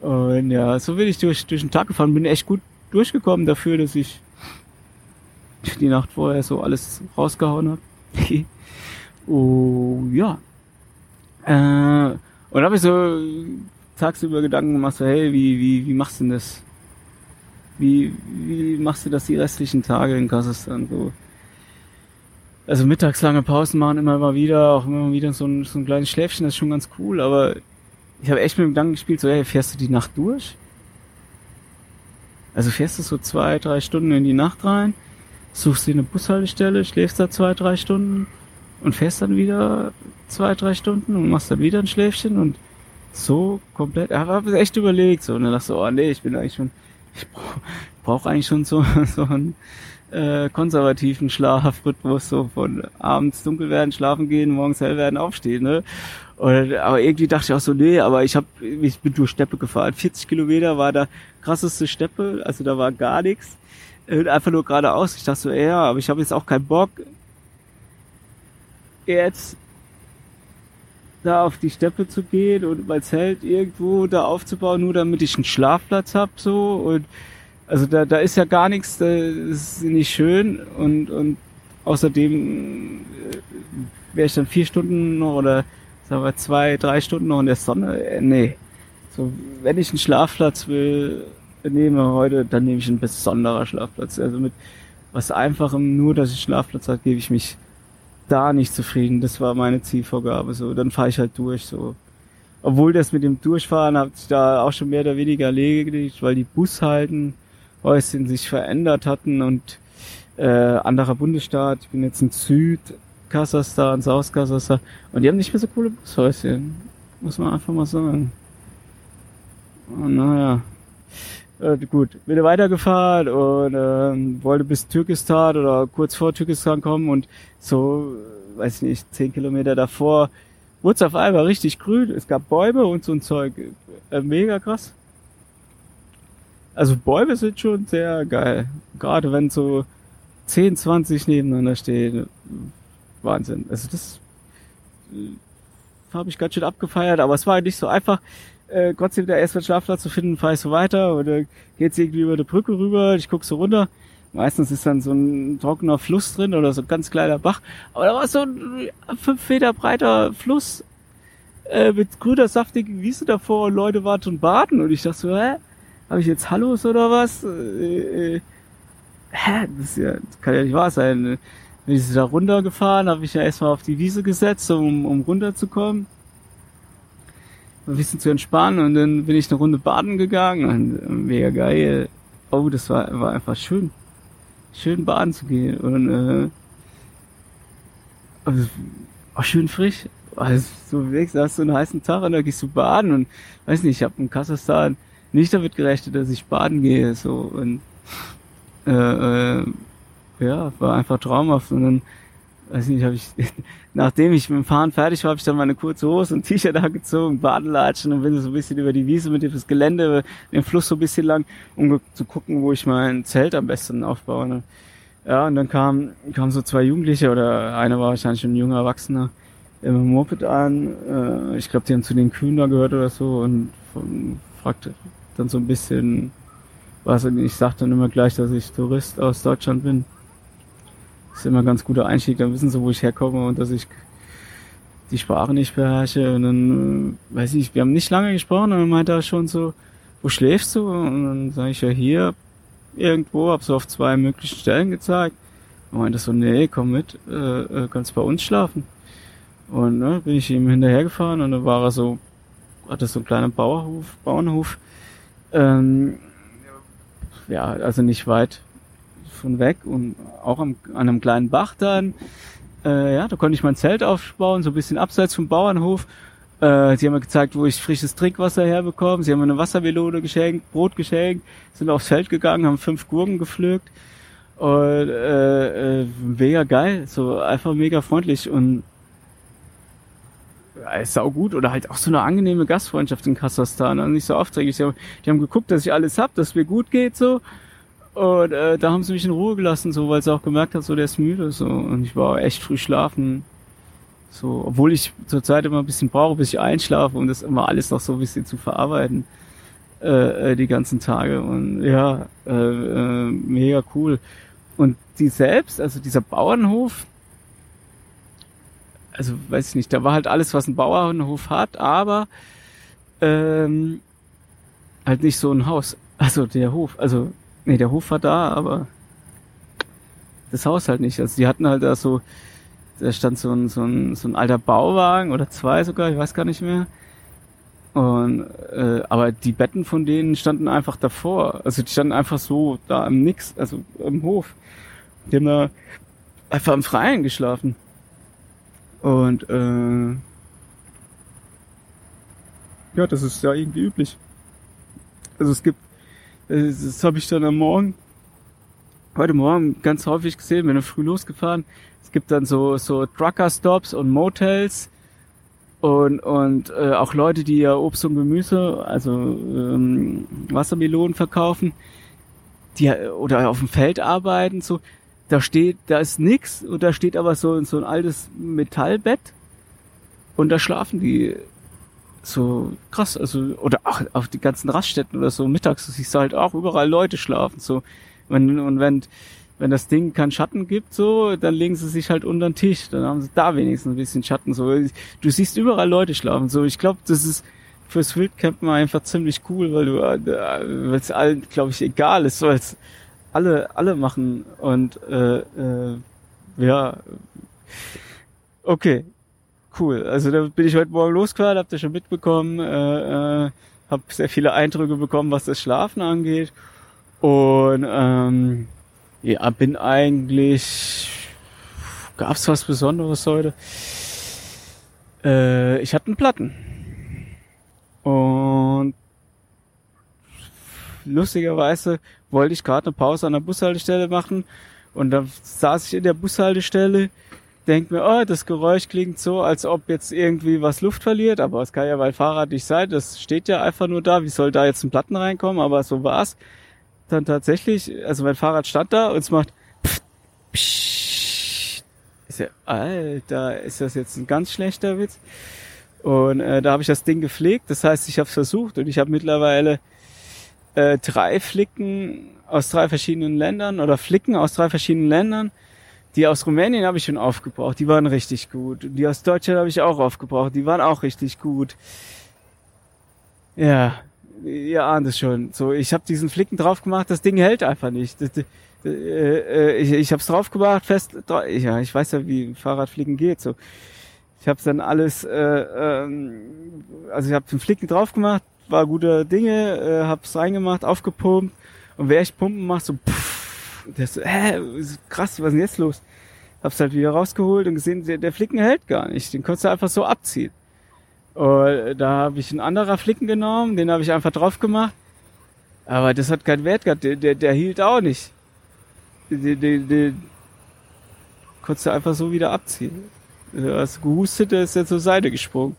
B: Und ja, so bin ich durch, durch den Tag gefahren, bin echt gut durchgekommen dafür, dass ich die Nacht vorher so alles rausgehauen habe. oh ja. Äh, und habe ich so tagsüber Gedanken gemacht, so, hey, wie, wie, wie machst du denn das? Wie, wie machst du das die restlichen Tage in Kasachstan so? Also mittagslange Pausen machen immer mal wieder, auch immer wieder so ein, so ein kleines Schläfchen, das ist schon ganz cool, aber ich habe echt mit dem Gedanken gespielt, so, hey, fährst du die Nacht durch? Also fährst du so zwei, drei Stunden in die Nacht rein, suchst dir eine Bushaltestelle, schläfst da zwei, drei Stunden und fährst dann wieder zwei, drei Stunden und machst dann wieder ein Schläfchen und so komplett, ich habe echt überlegt, so, und dann dachte ich so, oh nee, ich bin eigentlich schon, ich brauche brauch eigentlich schon so, so ein äh, konservativen Schlafrhythmus, so von abends dunkel werden, schlafen gehen, morgens hell werden, aufstehen, ne? Und, aber irgendwie dachte ich auch so, nee, aber ich hab, ich bin durch Steppe gefahren. 40 Kilometer war da krasseste Steppe, also da war gar nichts. Einfach nur geradeaus. Ich dachte so, ja, aber ich habe jetzt auch keinen Bock, jetzt da auf die Steppe zu gehen und mein Zelt irgendwo da aufzubauen, nur damit ich einen Schlafplatz hab so und also da, da ist ja gar nichts, das ist nicht schön und, und außerdem äh, wäre ich dann vier Stunden noch oder sagen wir zwei, drei Stunden noch in der Sonne. Äh, nee. So, wenn ich einen Schlafplatz will, nehme heute, dann nehme ich einen besonderer Schlafplatz. Also mit was Einfachem, nur dass ich Schlafplatz habe, gebe ich mich da nicht zufrieden. Das war meine Zielvorgabe. So, dann fahre ich halt durch. So, obwohl das mit dem Durchfahren hat sich da auch schon mehr oder weniger erledigt, weil die Bushalten Häuschen sich verändert hatten und äh, anderer Bundesstaat. Ich bin jetzt in Südkasachstan, South-Kasachstan und die haben nicht mehr so coole Bushäuschen. Muss man einfach mal sagen. Oh, naja. Äh, gut, bin weitergefahren und äh, wollte bis Türkistan oder kurz vor Türkistan kommen und so, weiß ich nicht, zehn Kilometer davor wurde es auf einmal richtig grün. Es gab Bäume und so ein Zeug. Äh, mega krass. Also Bäume sind schon sehr geil. Gerade wenn so 10, 20 nebeneinander stehen. Wahnsinn. Also das äh, habe ich ganz schön abgefeiert, aber es war nicht so einfach, äh, trotzdem der erste Schlafplatz zu finden, fahre ich so weiter oder geht's irgendwie über die Brücke rüber, ich guck so runter. Meistens ist dann so ein trockener Fluss drin oder so ein ganz kleiner Bach. Aber da war so ein fünf Meter breiter Fluss äh, mit grüner, saftigen Wiese davor und Leute waren schon baden und ich dachte so, hä? Habe ich jetzt Hallos oder was? Äh, äh, hä? Das, ja, das kann ja nicht wahr sein. Bin ich da runtergefahren, habe ich ja erstmal auf die Wiese gesetzt, um, um runterzukommen. ein bisschen zu entspannen und dann bin ich eine Runde baden gegangen und äh, mega geil. Oh, das war, war einfach schön. Schön baden zu gehen und äh, also, auch schön frisch. Also so weg, hast du einen heißen Tag und da gehst du baden und weiß nicht, ich habe in Kasachstan nicht damit gerechnet, dass ich baden gehe. So und äh, äh, ja, war einfach traumhaft und dann weiß nicht, habe ich, nachdem ich mit dem Fahren fertig war, habe ich dann meine kurze Hose und T-Shirt angezogen, Badelatschen und bin so ein bisschen über die Wiese mit dem Gelände, den Fluss so ein bisschen lang, um zu gucken, wo ich mein Zelt am besten aufbaue. Ne? Ja, und dann kam, kamen so zwei Jugendliche oder einer war wahrscheinlich ein junger Erwachsener im Moped an. Äh, ich glaube, die haben zu den Kühen da gehört oder so und fragte dann so ein bisschen, was ich sagte dann immer gleich, dass ich Tourist aus Deutschland bin. Das ist immer ein ganz guter Einstieg, dann wissen sie, wo ich herkomme und dass ich die Sprache nicht beherrsche. Und dann, äh, weiß ich, wir haben nicht lange gesprochen und dann meinte er schon so, wo schläfst du? Und dann sage ich ja hier irgendwo, hab so auf zwei möglichen Stellen gezeigt. Und meinte so, nee, komm mit, äh, äh, kannst bei uns schlafen. Und ne, bin ich ihm hinterhergefahren und dann war er so, hatte so einen kleinen Bauernhof, Bauernhof. Ähm, ja, also nicht weit von weg und auch am, an einem kleinen Bach dann. Äh, ja, da konnte ich mein Zelt aufbauen, so ein bisschen abseits vom Bauernhof. Äh, sie haben mir gezeigt, wo ich frisches Trinkwasser herbekomme. Sie haben mir eine Wassermelone geschenkt, Brot geschenkt, sind aufs Feld gegangen, haben fünf Gurken gepflückt. Und äh, äh, mega geil, so einfach mega freundlich und ist sau gut oder halt auch so eine angenehme Gastfreundschaft in Kasachstan, also nicht so aufträglich. Die haben, die haben geguckt, dass ich alles hab, dass mir gut geht so und äh, da haben sie mich in Ruhe gelassen, so, weil sie auch gemerkt hat, so der ist müde, so. Und ich war echt früh schlafen. So, obwohl ich zurzeit immer ein bisschen brauche, bis ich einschlafe, um das immer alles noch so ein bisschen zu verarbeiten. Äh, äh, die ganzen Tage. Und ja, äh, äh, mega cool. Und die selbst, also dieser Bauernhof, also weiß ich nicht, da war halt alles, was ein Bauernhof hat, aber ähm, halt nicht so ein Haus. Also der Hof, also Nee, der Hof war da, aber das Haus halt nicht. Also die hatten halt da so, da stand so ein, so ein, so ein alter Bauwagen oder zwei sogar, ich weiß gar nicht mehr. Und äh, aber die Betten von denen standen einfach davor. Also die standen einfach so da im Nix, also im Hof. Die haben da einfach im Freien geschlafen. Und äh, ja, das ist ja irgendwie üblich. Also es gibt das habe ich dann am Morgen, heute Morgen ganz häufig gesehen, bin früh losgefahren. Es gibt dann so, so Trucker-Stops und Motels und, und äh, auch Leute, die ja Obst und Gemüse, also ähm, Wassermelonen verkaufen, die oder auf dem Feld arbeiten, so, da steht, da ist nix und da steht aber so, so ein altes Metallbett und da schlafen die so krass, also, oder auch auf die ganzen Raststätten oder so, mittags, du siehst halt auch überall Leute schlafen, so. Wenn, und wenn, wenn das Ding keinen Schatten gibt, so, dann legen sie sich halt unter den Tisch, dann haben sie da wenigstens ein bisschen Schatten, so. Du siehst überall Leute schlafen, so. Ich glaube, das ist fürs Wildcampen einfach ziemlich cool, weil du, äh, weil es allen, glaube ich, egal ist, weil es alle, alle machen und, äh, äh, ja, okay, cool. Also da bin ich heute Morgen losgefahren, habt ihr schon mitbekommen, äh, äh, habe sehr viele Eindrücke bekommen, was das Schlafen angeht. Und ähm, ja, bin eigentlich. Gab's was Besonderes heute? Äh, ich hatte einen Platten. Und lustigerweise wollte ich gerade eine Pause an der Bushaltestelle machen. Und dann saß ich in der Bushaltestelle denke mir, oh, das Geräusch klingt so, als ob jetzt irgendwie was Luft verliert, aber es kann ja bei Fahrrad nicht sein, das steht ja einfach nur da, wie soll da jetzt ein Platten reinkommen, aber so war's. Dann tatsächlich, also mein Fahrrad stand da und es macht pff, psch, ist ja, Alter, ist das jetzt ein ganz schlechter Witz? Und äh, da habe ich das Ding gepflegt, das heißt, ich habe es versucht und ich habe mittlerweile äh, drei Flicken aus drei verschiedenen Ländern oder Flicken aus drei verschiedenen Ländern die aus Rumänien habe ich schon aufgebraucht, die waren richtig gut. Die aus Deutschland habe ich auch aufgebraucht, die waren auch richtig gut. Ja, ihr ahnt es schon. So, ich habe diesen Flicken drauf gemacht, das Ding hält einfach nicht. Das, äh, äh, ich ich habe es drauf gemacht, fest. Ja, ich weiß ja, wie Fahrradflicken geht. So Ich habe dann alles, äh, ähm, also ich habe den Flicken drauf gemacht, war guter Dinge, äh, hab's reingemacht, aufgepumpt und wer ich Pumpen macht, so pff, der so, hä, krass, was ist denn jetzt los? Hab's halt wieder rausgeholt und gesehen, der, der Flicken hält gar nicht, den konntest du einfach so abziehen. Und da habe ich einen anderer Flicken genommen, den habe ich einfach drauf gemacht, aber das hat keinen Wert gehabt, der, der, der hielt auch nicht. Den, den, den konntest du einfach so wieder abziehen. Du hast gehustet, der ist ja zur Seite gesprungen.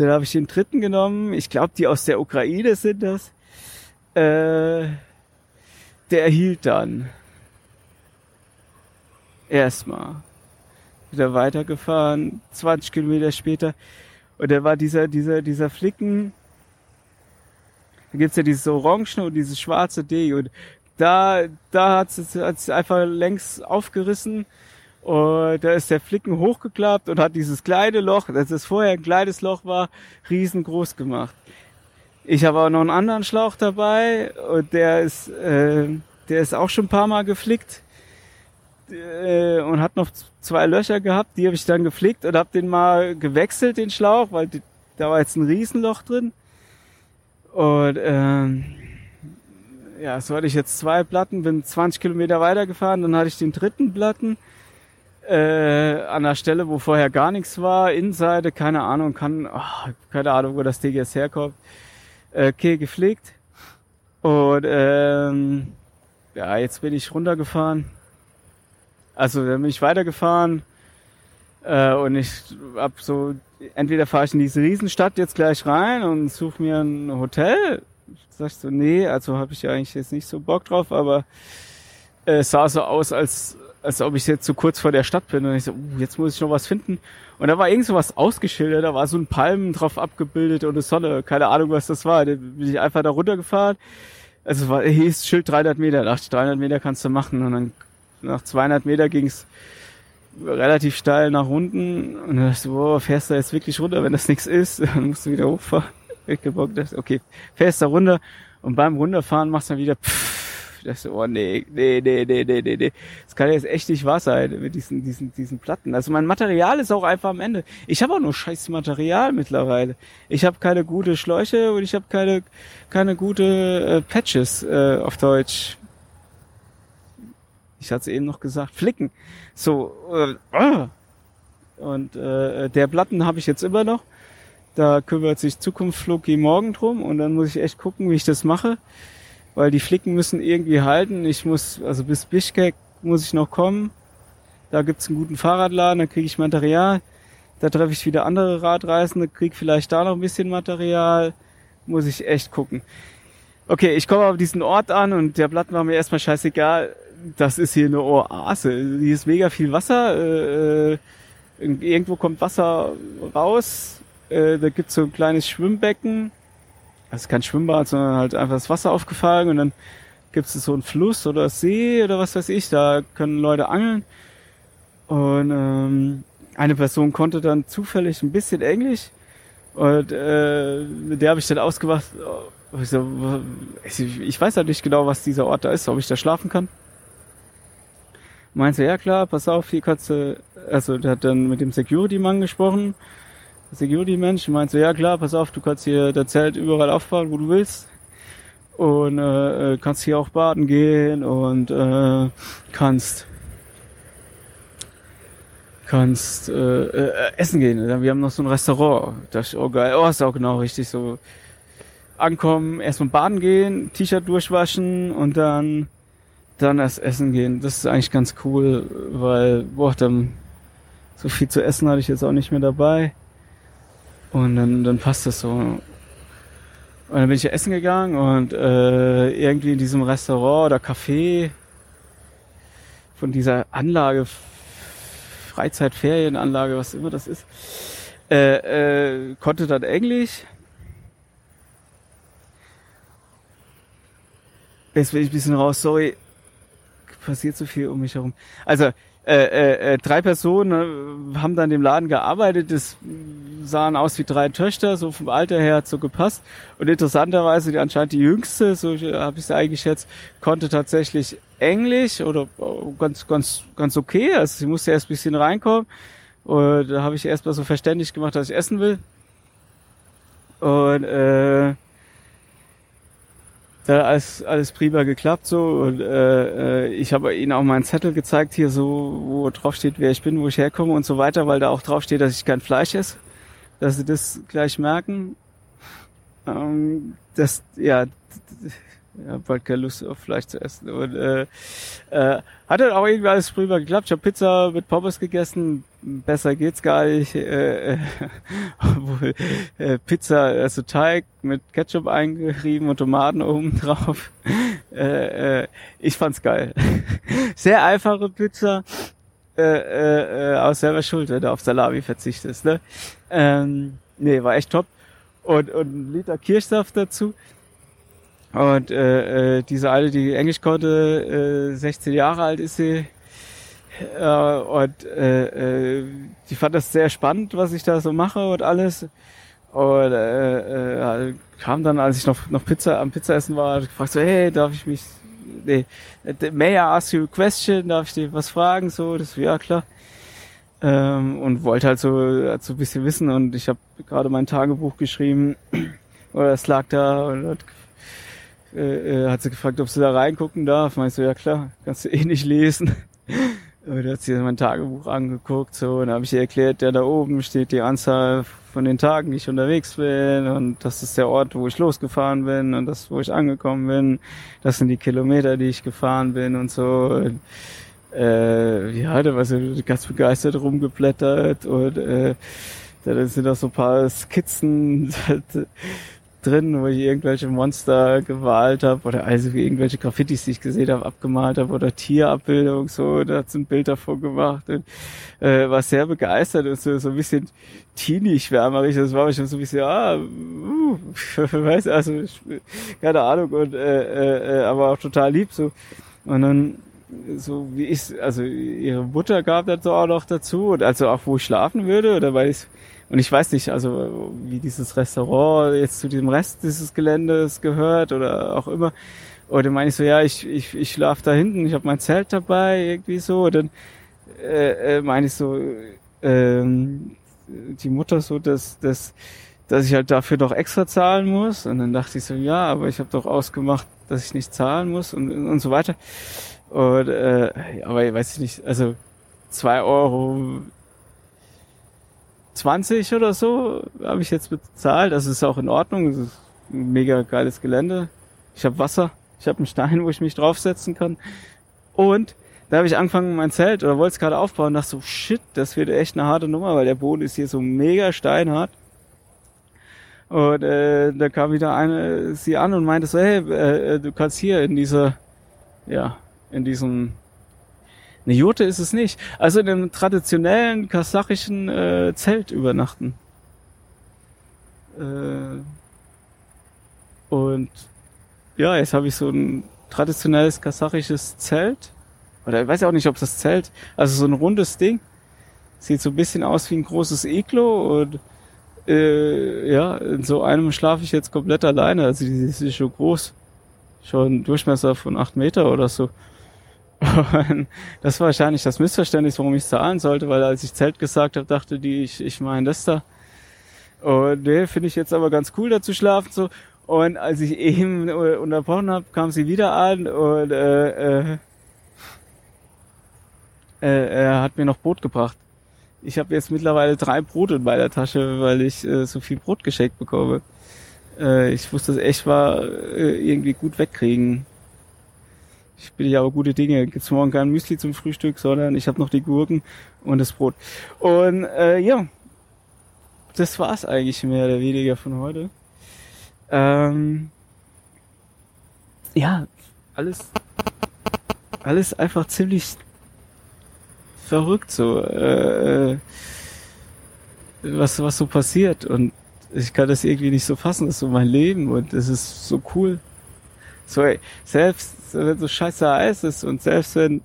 B: Dann habe ich den dritten genommen. Ich glaube, die aus der Ukraine sind das. Äh, der hielt dann. Erstmal. Wieder weitergefahren, 20 Kilometer später. Und da war dieser, dieser, dieser Flicken. Da gibt's ja dieses Orange und dieses schwarze D. Und da, da hat's es einfach längs aufgerissen und da ist der Flicken hochgeklappt und hat dieses kleine Loch, das es vorher ein kleines Loch war, riesengroß gemacht. Ich habe auch noch einen anderen Schlauch dabei und der ist, äh, der ist auch schon ein paar Mal geflickt äh, und hat noch zwei Löcher gehabt. Die habe ich dann geflickt und habe den mal gewechselt, den Schlauch, weil die, da war jetzt ein Riesenloch drin. Und ähm, ja, so hatte ich jetzt zwei Platten, bin 20 Kilometer weitergefahren, dann hatte ich den dritten Platten äh, an der Stelle, wo vorher gar nichts war, Innenseite, keine Ahnung, kann, oh, keine Ahnung, wo das Ding jetzt herkommt, äh, okay, gepflegt. Und ähm, ja, jetzt bin ich runtergefahren. Also dann bin ich weitergefahren äh, und ich hab so, entweder fahre ich in diese Riesenstadt jetzt gleich rein und suche mir ein Hotel. Sag ich so, nee, also habe ich ja eigentlich jetzt nicht so Bock drauf, aber äh, es sah so aus, als als ob ich jetzt so kurz vor der Stadt bin und ich so, uh, jetzt muss ich noch was finden. Und da war irgend so was ausgeschildert, da war so ein Palmen drauf abgebildet und eine Sonne, keine Ahnung, was das war. Da bin ich einfach da runtergefahren. Also es war, hieß Schild 300 Meter, da dachte ich, 300 Meter kannst du machen. Und dann nach 200 Meter ging es relativ steil nach unten und dann dachte ich so, boah, fährst du jetzt wirklich runter, wenn das nichts ist, dann musst du wieder hochfahren. Ich gebockt, okay, fährst da runter und beim Runterfahren machst du dann wieder pff, dachte oh nee, nee, nee, nee, nee, nee, nee. Das kann jetzt echt nicht wahr sein mit diesen, diesen, diesen Platten. Also mein Material ist auch einfach am Ende. Ich habe auch nur scheiß Material mittlerweile. Ich habe keine gute Schläuche und ich habe keine, keine gute äh, Patches äh, auf Deutsch. Ich hatte es eben noch gesagt, Flicken. So, äh, und äh, der Platten habe ich jetzt immer noch. Da kümmert sich Zukunft Floki morgen drum und dann muss ich echt gucken, wie ich das mache weil die Flicken müssen irgendwie halten. Ich muss, also bis Bischkek muss ich noch kommen. Da gibt's einen guten Fahrradladen, da kriege ich Material. Da treffe ich wieder andere Radreisende, krieg vielleicht da noch ein bisschen Material. Muss ich echt gucken. Okay, ich komme auf diesen Ort an und der Blatt war mir erstmal scheißegal. Das ist hier eine Oase. Hier ist mega viel Wasser. Äh, äh irgendwo kommt Wasser raus. Äh, da gibt's so ein kleines Schwimmbecken also kein Schwimmbad, sondern halt einfach das Wasser aufgefallen und dann gibt es so einen Fluss oder See oder was weiß ich, da können Leute angeln. Und ähm, eine Person konnte dann zufällig ein bisschen Englisch und äh, mit der habe ich dann ausgemacht, ich, so, ich weiß halt nicht genau, was dieser Ort da ist, ob ich da schlafen kann. Meinte, ja klar, pass auf, hier kannst du, also der hat dann mit dem Security-Mann gesprochen Security-Mensch meint so, ja klar, pass auf, du kannst hier das Zelt überall aufbauen, wo du willst. Und äh, kannst hier auch baden gehen und äh, kannst kannst äh, äh, essen gehen. Wir haben noch so ein Restaurant. Das ist auch geil. Oh, ist auch genau richtig so. Ankommen, erstmal baden gehen, T-Shirt durchwaschen und dann dann erst essen gehen. Das ist eigentlich ganz cool, weil boah, dann so viel zu essen hatte ich jetzt auch nicht mehr dabei. Und dann, dann passt das so. Und dann bin ich ja essen gegangen und äh, irgendwie in diesem Restaurant oder Café von dieser Anlage, Freizeitferienanlage, was immer das ist, äh, äh, konnte dann Englisch. Jetzt bin ich ein bisschen raus, sorry. Passiert so viel um mich herum. Also, äh, äh, äh, drei Personen äh, haben dann im Laden gearbeitet. Das sahen aus wie drei Töchter, so vom Alter her hat so gepasst. Und interessanterweise, die anscheinend die jüngste, so habe ich sie eingeschätzt, konnte tatsächlich Englisch oder äh, ganz, ganz, ganz okay. Also sie musste erst ein bisschen reinkommen. Und da habe ich erstmal so verständlich gemacht, dass ich essen will. Und äh, da alles, alles prima geklappt so und äh, äh, ich habe ihnen auch meinen Zettel gezeigt hier so, wo drauf steht, wer ich bin, wo ich herkomme und so weiter, weil da auch drauf steht, dass ich kein Fleisch esse, dass sie das gleich merken. Ähm, das, ja, ja, bald keine Lust auf Fleisch zu essen. Und äh, äh, hat dann auch irgendwie alles prima geklappt. Ich habe Pizza mit Pommes gegessen. Besser geht's gar nicht. Äh, äh, obwohl, äh, Pizza, also Teig mit Ketchup eingerieben und Tomaten oben drauf. Äh, äh, ich fand's geil. Sehr einfache Pizza. Äh, äh, äh, aus selber Schuld, wenn du auf Salami verzichtest. Ne? Ähm, nee, war echt top. Und, und ein Liter Kirschsaft dazu. Und äh, äh, diese alte, die Englisch konnte, äh, 16 Jahre alt ist sie. Äh, und äh, äh, die fand das sehr spannend, was ich da so mache und alles. Und äh, äh, kam dann, als ich noch, noch Pizza am Pizza essen war, gefragt so, hey, darf ich mich, nee, may I ask you a question? Darf ich dir was fragen? So, das ja klar. Ähm, und wollte halt so, halt so ein bisschen wissen und ich habe gerade mein Tagebuch geschrieben oder es lag da und hat äh, äh, hat sie gefragt, ob sie da reingucken darf. Meinst du, ja klar, kannst du eh nicht lesen. Da hat sie mein Tagebuch angeguckt, so, und da habe ich ihr erklärt, ja, da oben steht die Anzahl von den Tagen, die ich unterwegs bin, und das ist der Ort, wo ich losgefahren bin, und das, wo ich angekommen bin, das sind die Kilometer, die ich gefahren bin und so. Und, äh, ja, da war sie ganz begeistert rumgeblättert und äh, da sind auch so ein paar Skizzen drin, wo ich irgendwelche Monster gewalt habe oder also irgendwelche Graffitis, die ich gesehen habe, abgemalt habe oder Tierabbildung, so, da hat ein Bild davon gemacht und äh, war sehr begeistert und so, so ein bisschen teenie-schwärmerisch, das war schon so ein bisschen, ah, uh, weiß, also, keine Ahnung und äh, äh, aber auch total lieb so. Und dann so wie ich, also ihre Mutter gab das so auch noch dazu und also auch wo ich schlafen würde oder weil ich und ich weiß nicht, also wie dieses Restaurant jetzt zu diesem Rest dieses Geländes gehört oder auch immer. Oder meine ich so, ja, ich, ich, ich schlafe da hinten, ich habe mein Zelt dabei, irgendwie so. Und dann äh, äh, meine ich so, ähm, die Mutter so, dass, dass, dass ich halt dafür doch extra zahlen muss. Und dann dachte ich so, ja, aber ich habe doch ausgemacht, dass ich nicht zahlen muss und, und so weiter. Und äh, aber ich weiß nicht, also zwei Euro 20 oder so habe ich jetzt bezahlt. Das ist auch in Ordnung. Das ist ein mega geiles Gelände. Ich habe Wasser. Ich habe einen Stein, wo ich mich draufsetzen kann. Und da habe ich angefangen, mein Zelt oder wollte es gerade aufbauen dachte so, shit, das wird echt eine harte Nummer, weil der Boden ist hier so mega steinhart. Und äh, da kam wieder eine sie an und meinte so, hey, äh, du kannst hier in dieser, ja, in diesem eine Jurte ist es nicht. Also in einem traditionellen kasachischen äh, Zelt übernachten. Äh, und ja, jetzt habe ich so ein traditionelles kasachisches Zelt. Oder ich weiß auch nicht, ob das Zelt, also so ein rundes Ding. Sieht so ein bisschen aus wie ein großes Iglo und äh, ja, in so einem schlafe ich jetzt komplett alleine. Also die ist schon groß. Schon Durchmesser von acht Meter oder so. Und das war wahrscheinlich das Missverständnis, warum ich zahlen sollte, weil als ich Zelt gesagt habe, dachte die, ich, ich meine das da. Und nee, finde ich jetzt aber ganz cool, da zu schlafen so. Und als ich eben äh, unterbrochen habe, kam sie wieder an und äh, äh, äh, er hat mir noch Brot gebracht. Ich habe jetzt mittlerweile drei Brot in meiner Tasche, weil ich äh, so viel Brot geschenkt bekomme. Äh, ich wusste, das echt war äh, irgendwie gut wegkriegen. Ich bin ja aber gute Dinge. Gibt's morgen kein Müsli zum Frühstück, sondern ich habe noch die Gurken und das Brot. Und äh, ja, das war's eigentlich mehr oder weniger von heute. Ähm, ja, alles, alles einfach ziemlich verrückt so, äh, was was so passiert und ich kann das irgendwie nicht so fassen. Das ist so mein Leben und es ist so cool. So, ey, selbst wenn so scheiße heiß ist und selbst wenn,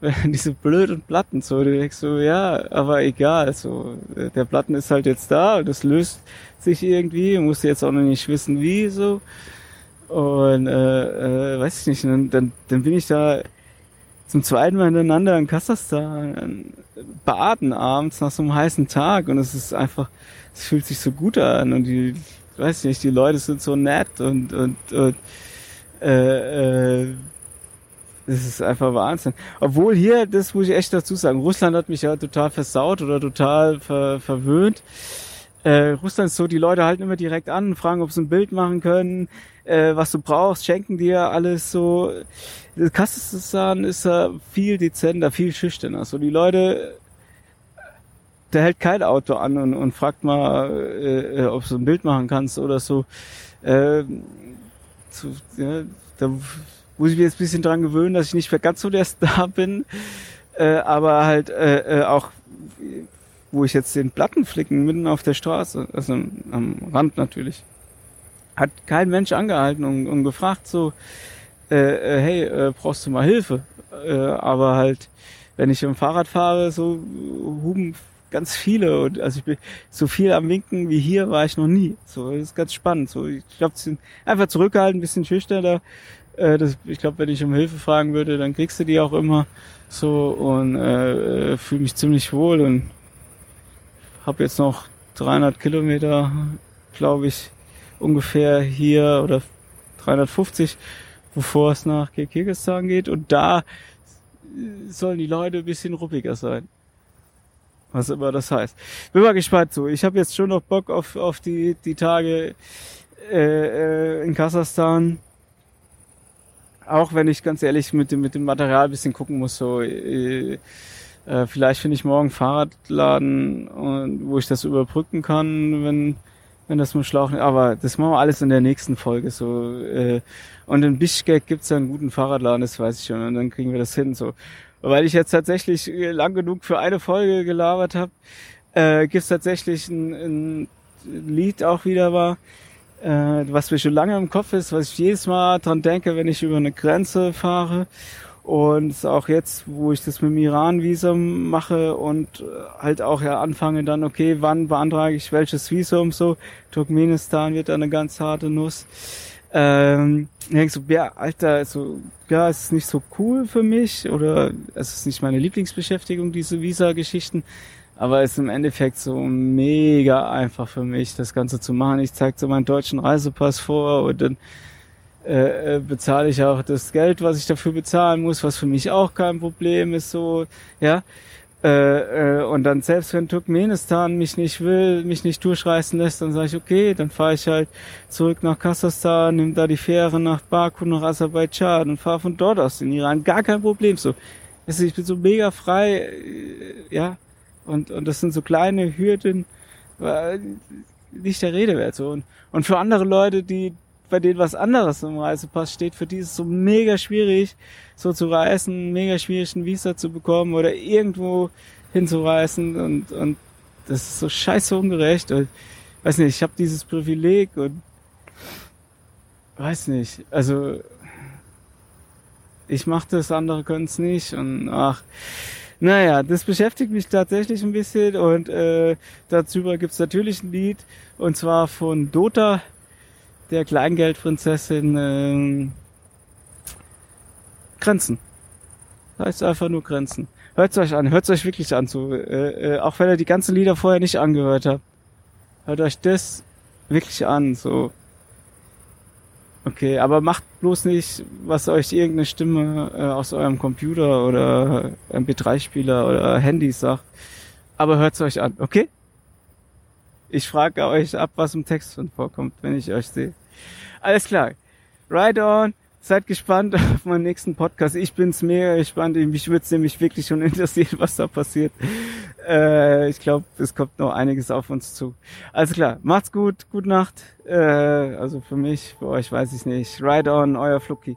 B: wenn diese blöden Platten so, du denkst so, ja, aber egal, so, der Platten ist halt jetzt da und das löst sich irgendwie, musst jetzt auch noch nicht wissen wie, so. Und, äh, äh, weiß ich nicht, dann, dann, dann bin ich da zum zweiten Mal hintereinander in Kasachstan baden abends nach so einem heißen Tag. Und es ist einfach, es fühlt sich so gut an. Und die, weiß nicht, die Leute sind so nett und, und, und äh, äh, das ist einfach Wahnsinn. Obwohl hier, das muss ich echt dazu sagen, Russland hat mich ja total versaut oder total ver, verwöhnt. Äh, Russland ist so, die Leute halten immer direkt an, fragen, ob sie ein Bild machen können, äh, was du brauchst, schenken dir alles so. Kasachstan ist ja viel dezenter, viel schüchterner. So die Leute, der hält kein Auto an und, und fragt mal, äh, äh ob du ein Bild machen kannst oder so. Äh, so ja, da muss ich mir jetzt ein bisschen dran gewöhnen, dass ich nicht mehr ganz so der Star bin. Äh, aber halt äh, äh, auch, wo ich jetzt den Platten flicken mitten auf der Straße, also am Rand natürlich, hat kein Mensch angehalten und, und gefragt so, äh, äh, hey, äh, brauchst du mal Hilfe? Äh, aber halt, wenn ich im Fahrrad fahre, so huben ganz viele und also ich bin so viel am Winken wie hier war ich noch nie. So, das ist ganz spannend. So, ich glaube, sind einfach zurückgehalten, ein bisschen schüchterner. Äh, das, ich glaube, wenn ich um Hilfe fragen würde, dann kriegst du die auch immer so und äh, äh fühle mich ziemlich wohl und habe jetzt noch 300 Kilometer, glaube ich, ungefähr hier oder 350 bevor es nach Kirgisistan geht. Und da sollen die Leute ein bisschen ruppiger sein. Was immer das heißt. Bin mal gespannt so. Ich habe jetzt schon noch Bock auf, auf die, die Tage äh, äh, in Kasachstan. Auch wenn ich ganz ehrlich mit dem, mit dem Material bisschen gucken muss. So, äh, äh, vielleicht finde ich morgen Fahrradladen, und, wo ich das überbrücken kann, wenn wenn das mit Schlauch, aber das machen wir alles in der nächsten Folge so. Äh, und in Bischkek gibt's ja einen guten Fahrradladen, das weiß ich schon, und dann kriegen wir das hin so. Weil ich jetzt tatsächlich lang genug für eine Folge gelabert habe, äh, gibt's tatsächlich ein, ein Lied auch wieder war, äh, was mir schon lange im Kopf ist, was ich jedes Mal dran denke, wenn ich über eine Grenze fahre. Und auch jetzt, wo ich das mit dem Iran-Visum mache und äh, halt auch ja anfange dann, okay, wann beantrage ich welches Visum so, Turkmenistan wird da eine ganz harte Nuss. Ähm, denk so, ja, Alter, so, ja, es ist nicht so cool für mich oder es ist nicht meine Lieblingsbeschäftigung, diese Visa-Geschichten, aber es ist im Endeffekt so mega einfach für mich, das Ganze zu machen. Ich zeige so meinen deutschen Reisepass vor und dann äh, äh, bezahle ich auch das Geld, was ich dafür bezahlen muss, was für mich auch kein Problem ist, so, ja. Äh, äh, und dann selbst wenn Turkmenistan mich nicht will, mich nicht durchreißen lässt, dann sage ich, okay, dann fahre ich halt zurück nach Kasachstan, nimm da die Fähre nach Baku, nach Aserbaidschan und fahre von dort aus in Iran. Gar kein Problem, so. Ich bin so mega frei, äh, ja. Und, und das sind so kleine Hürden, nicht der Rede wert, so. Und, und für andere Leute, die, bei denen was anderes im Reisepass steht, für die ist es so mega schwierig, so zu reisen, mega schwierig ein Visa zu bekommen oder irgendwo hinzureisen und, und das ist so scheiße ungerecht und weiß nicht, ich habe dieses Privileg und weiß nicht, also ich mache das, andere können es nicht und ach, naja, das beschäftigt mich tatsächlich ein bisschen und äh, darüber gibt's natürlich ein Lied und zwar von Dota, der Kleingeldprinzessin ähm, Grenzen. Heißt einfach nur Grenzen. Hört's euch an, hört's euch wirklich an, so, äh, äh, auch wenn ihr die ganzen Lieder vorher nicht angehört habt. Hört euch das wirklich an, so. Okay, aber macht bloß nicht, was euch irgendeine Stimme äh, aus eurem Computer oder MP3-Spieler oder Handy sagt. Aber hört's euch an, okay? Ich frage euch ab, was im Text drin vorkommt, wenn ich euch sehe. Alles klar. Right on. Seid gespannt auf meinen nächsten Podcast. Ich bin's mega gespannt. Mich würde nämlich wirklich schon interessieren, was da passiert. Äh, ich glaube, es kommt noch einiges auf uns zu. Alles klar. Macht's gut. Gute Nacht. Äh, also für mich, für euch weiß ich nicht. Right on, euer Flucky.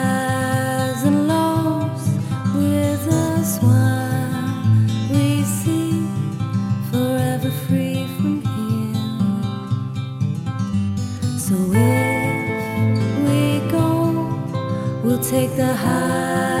C: take the highs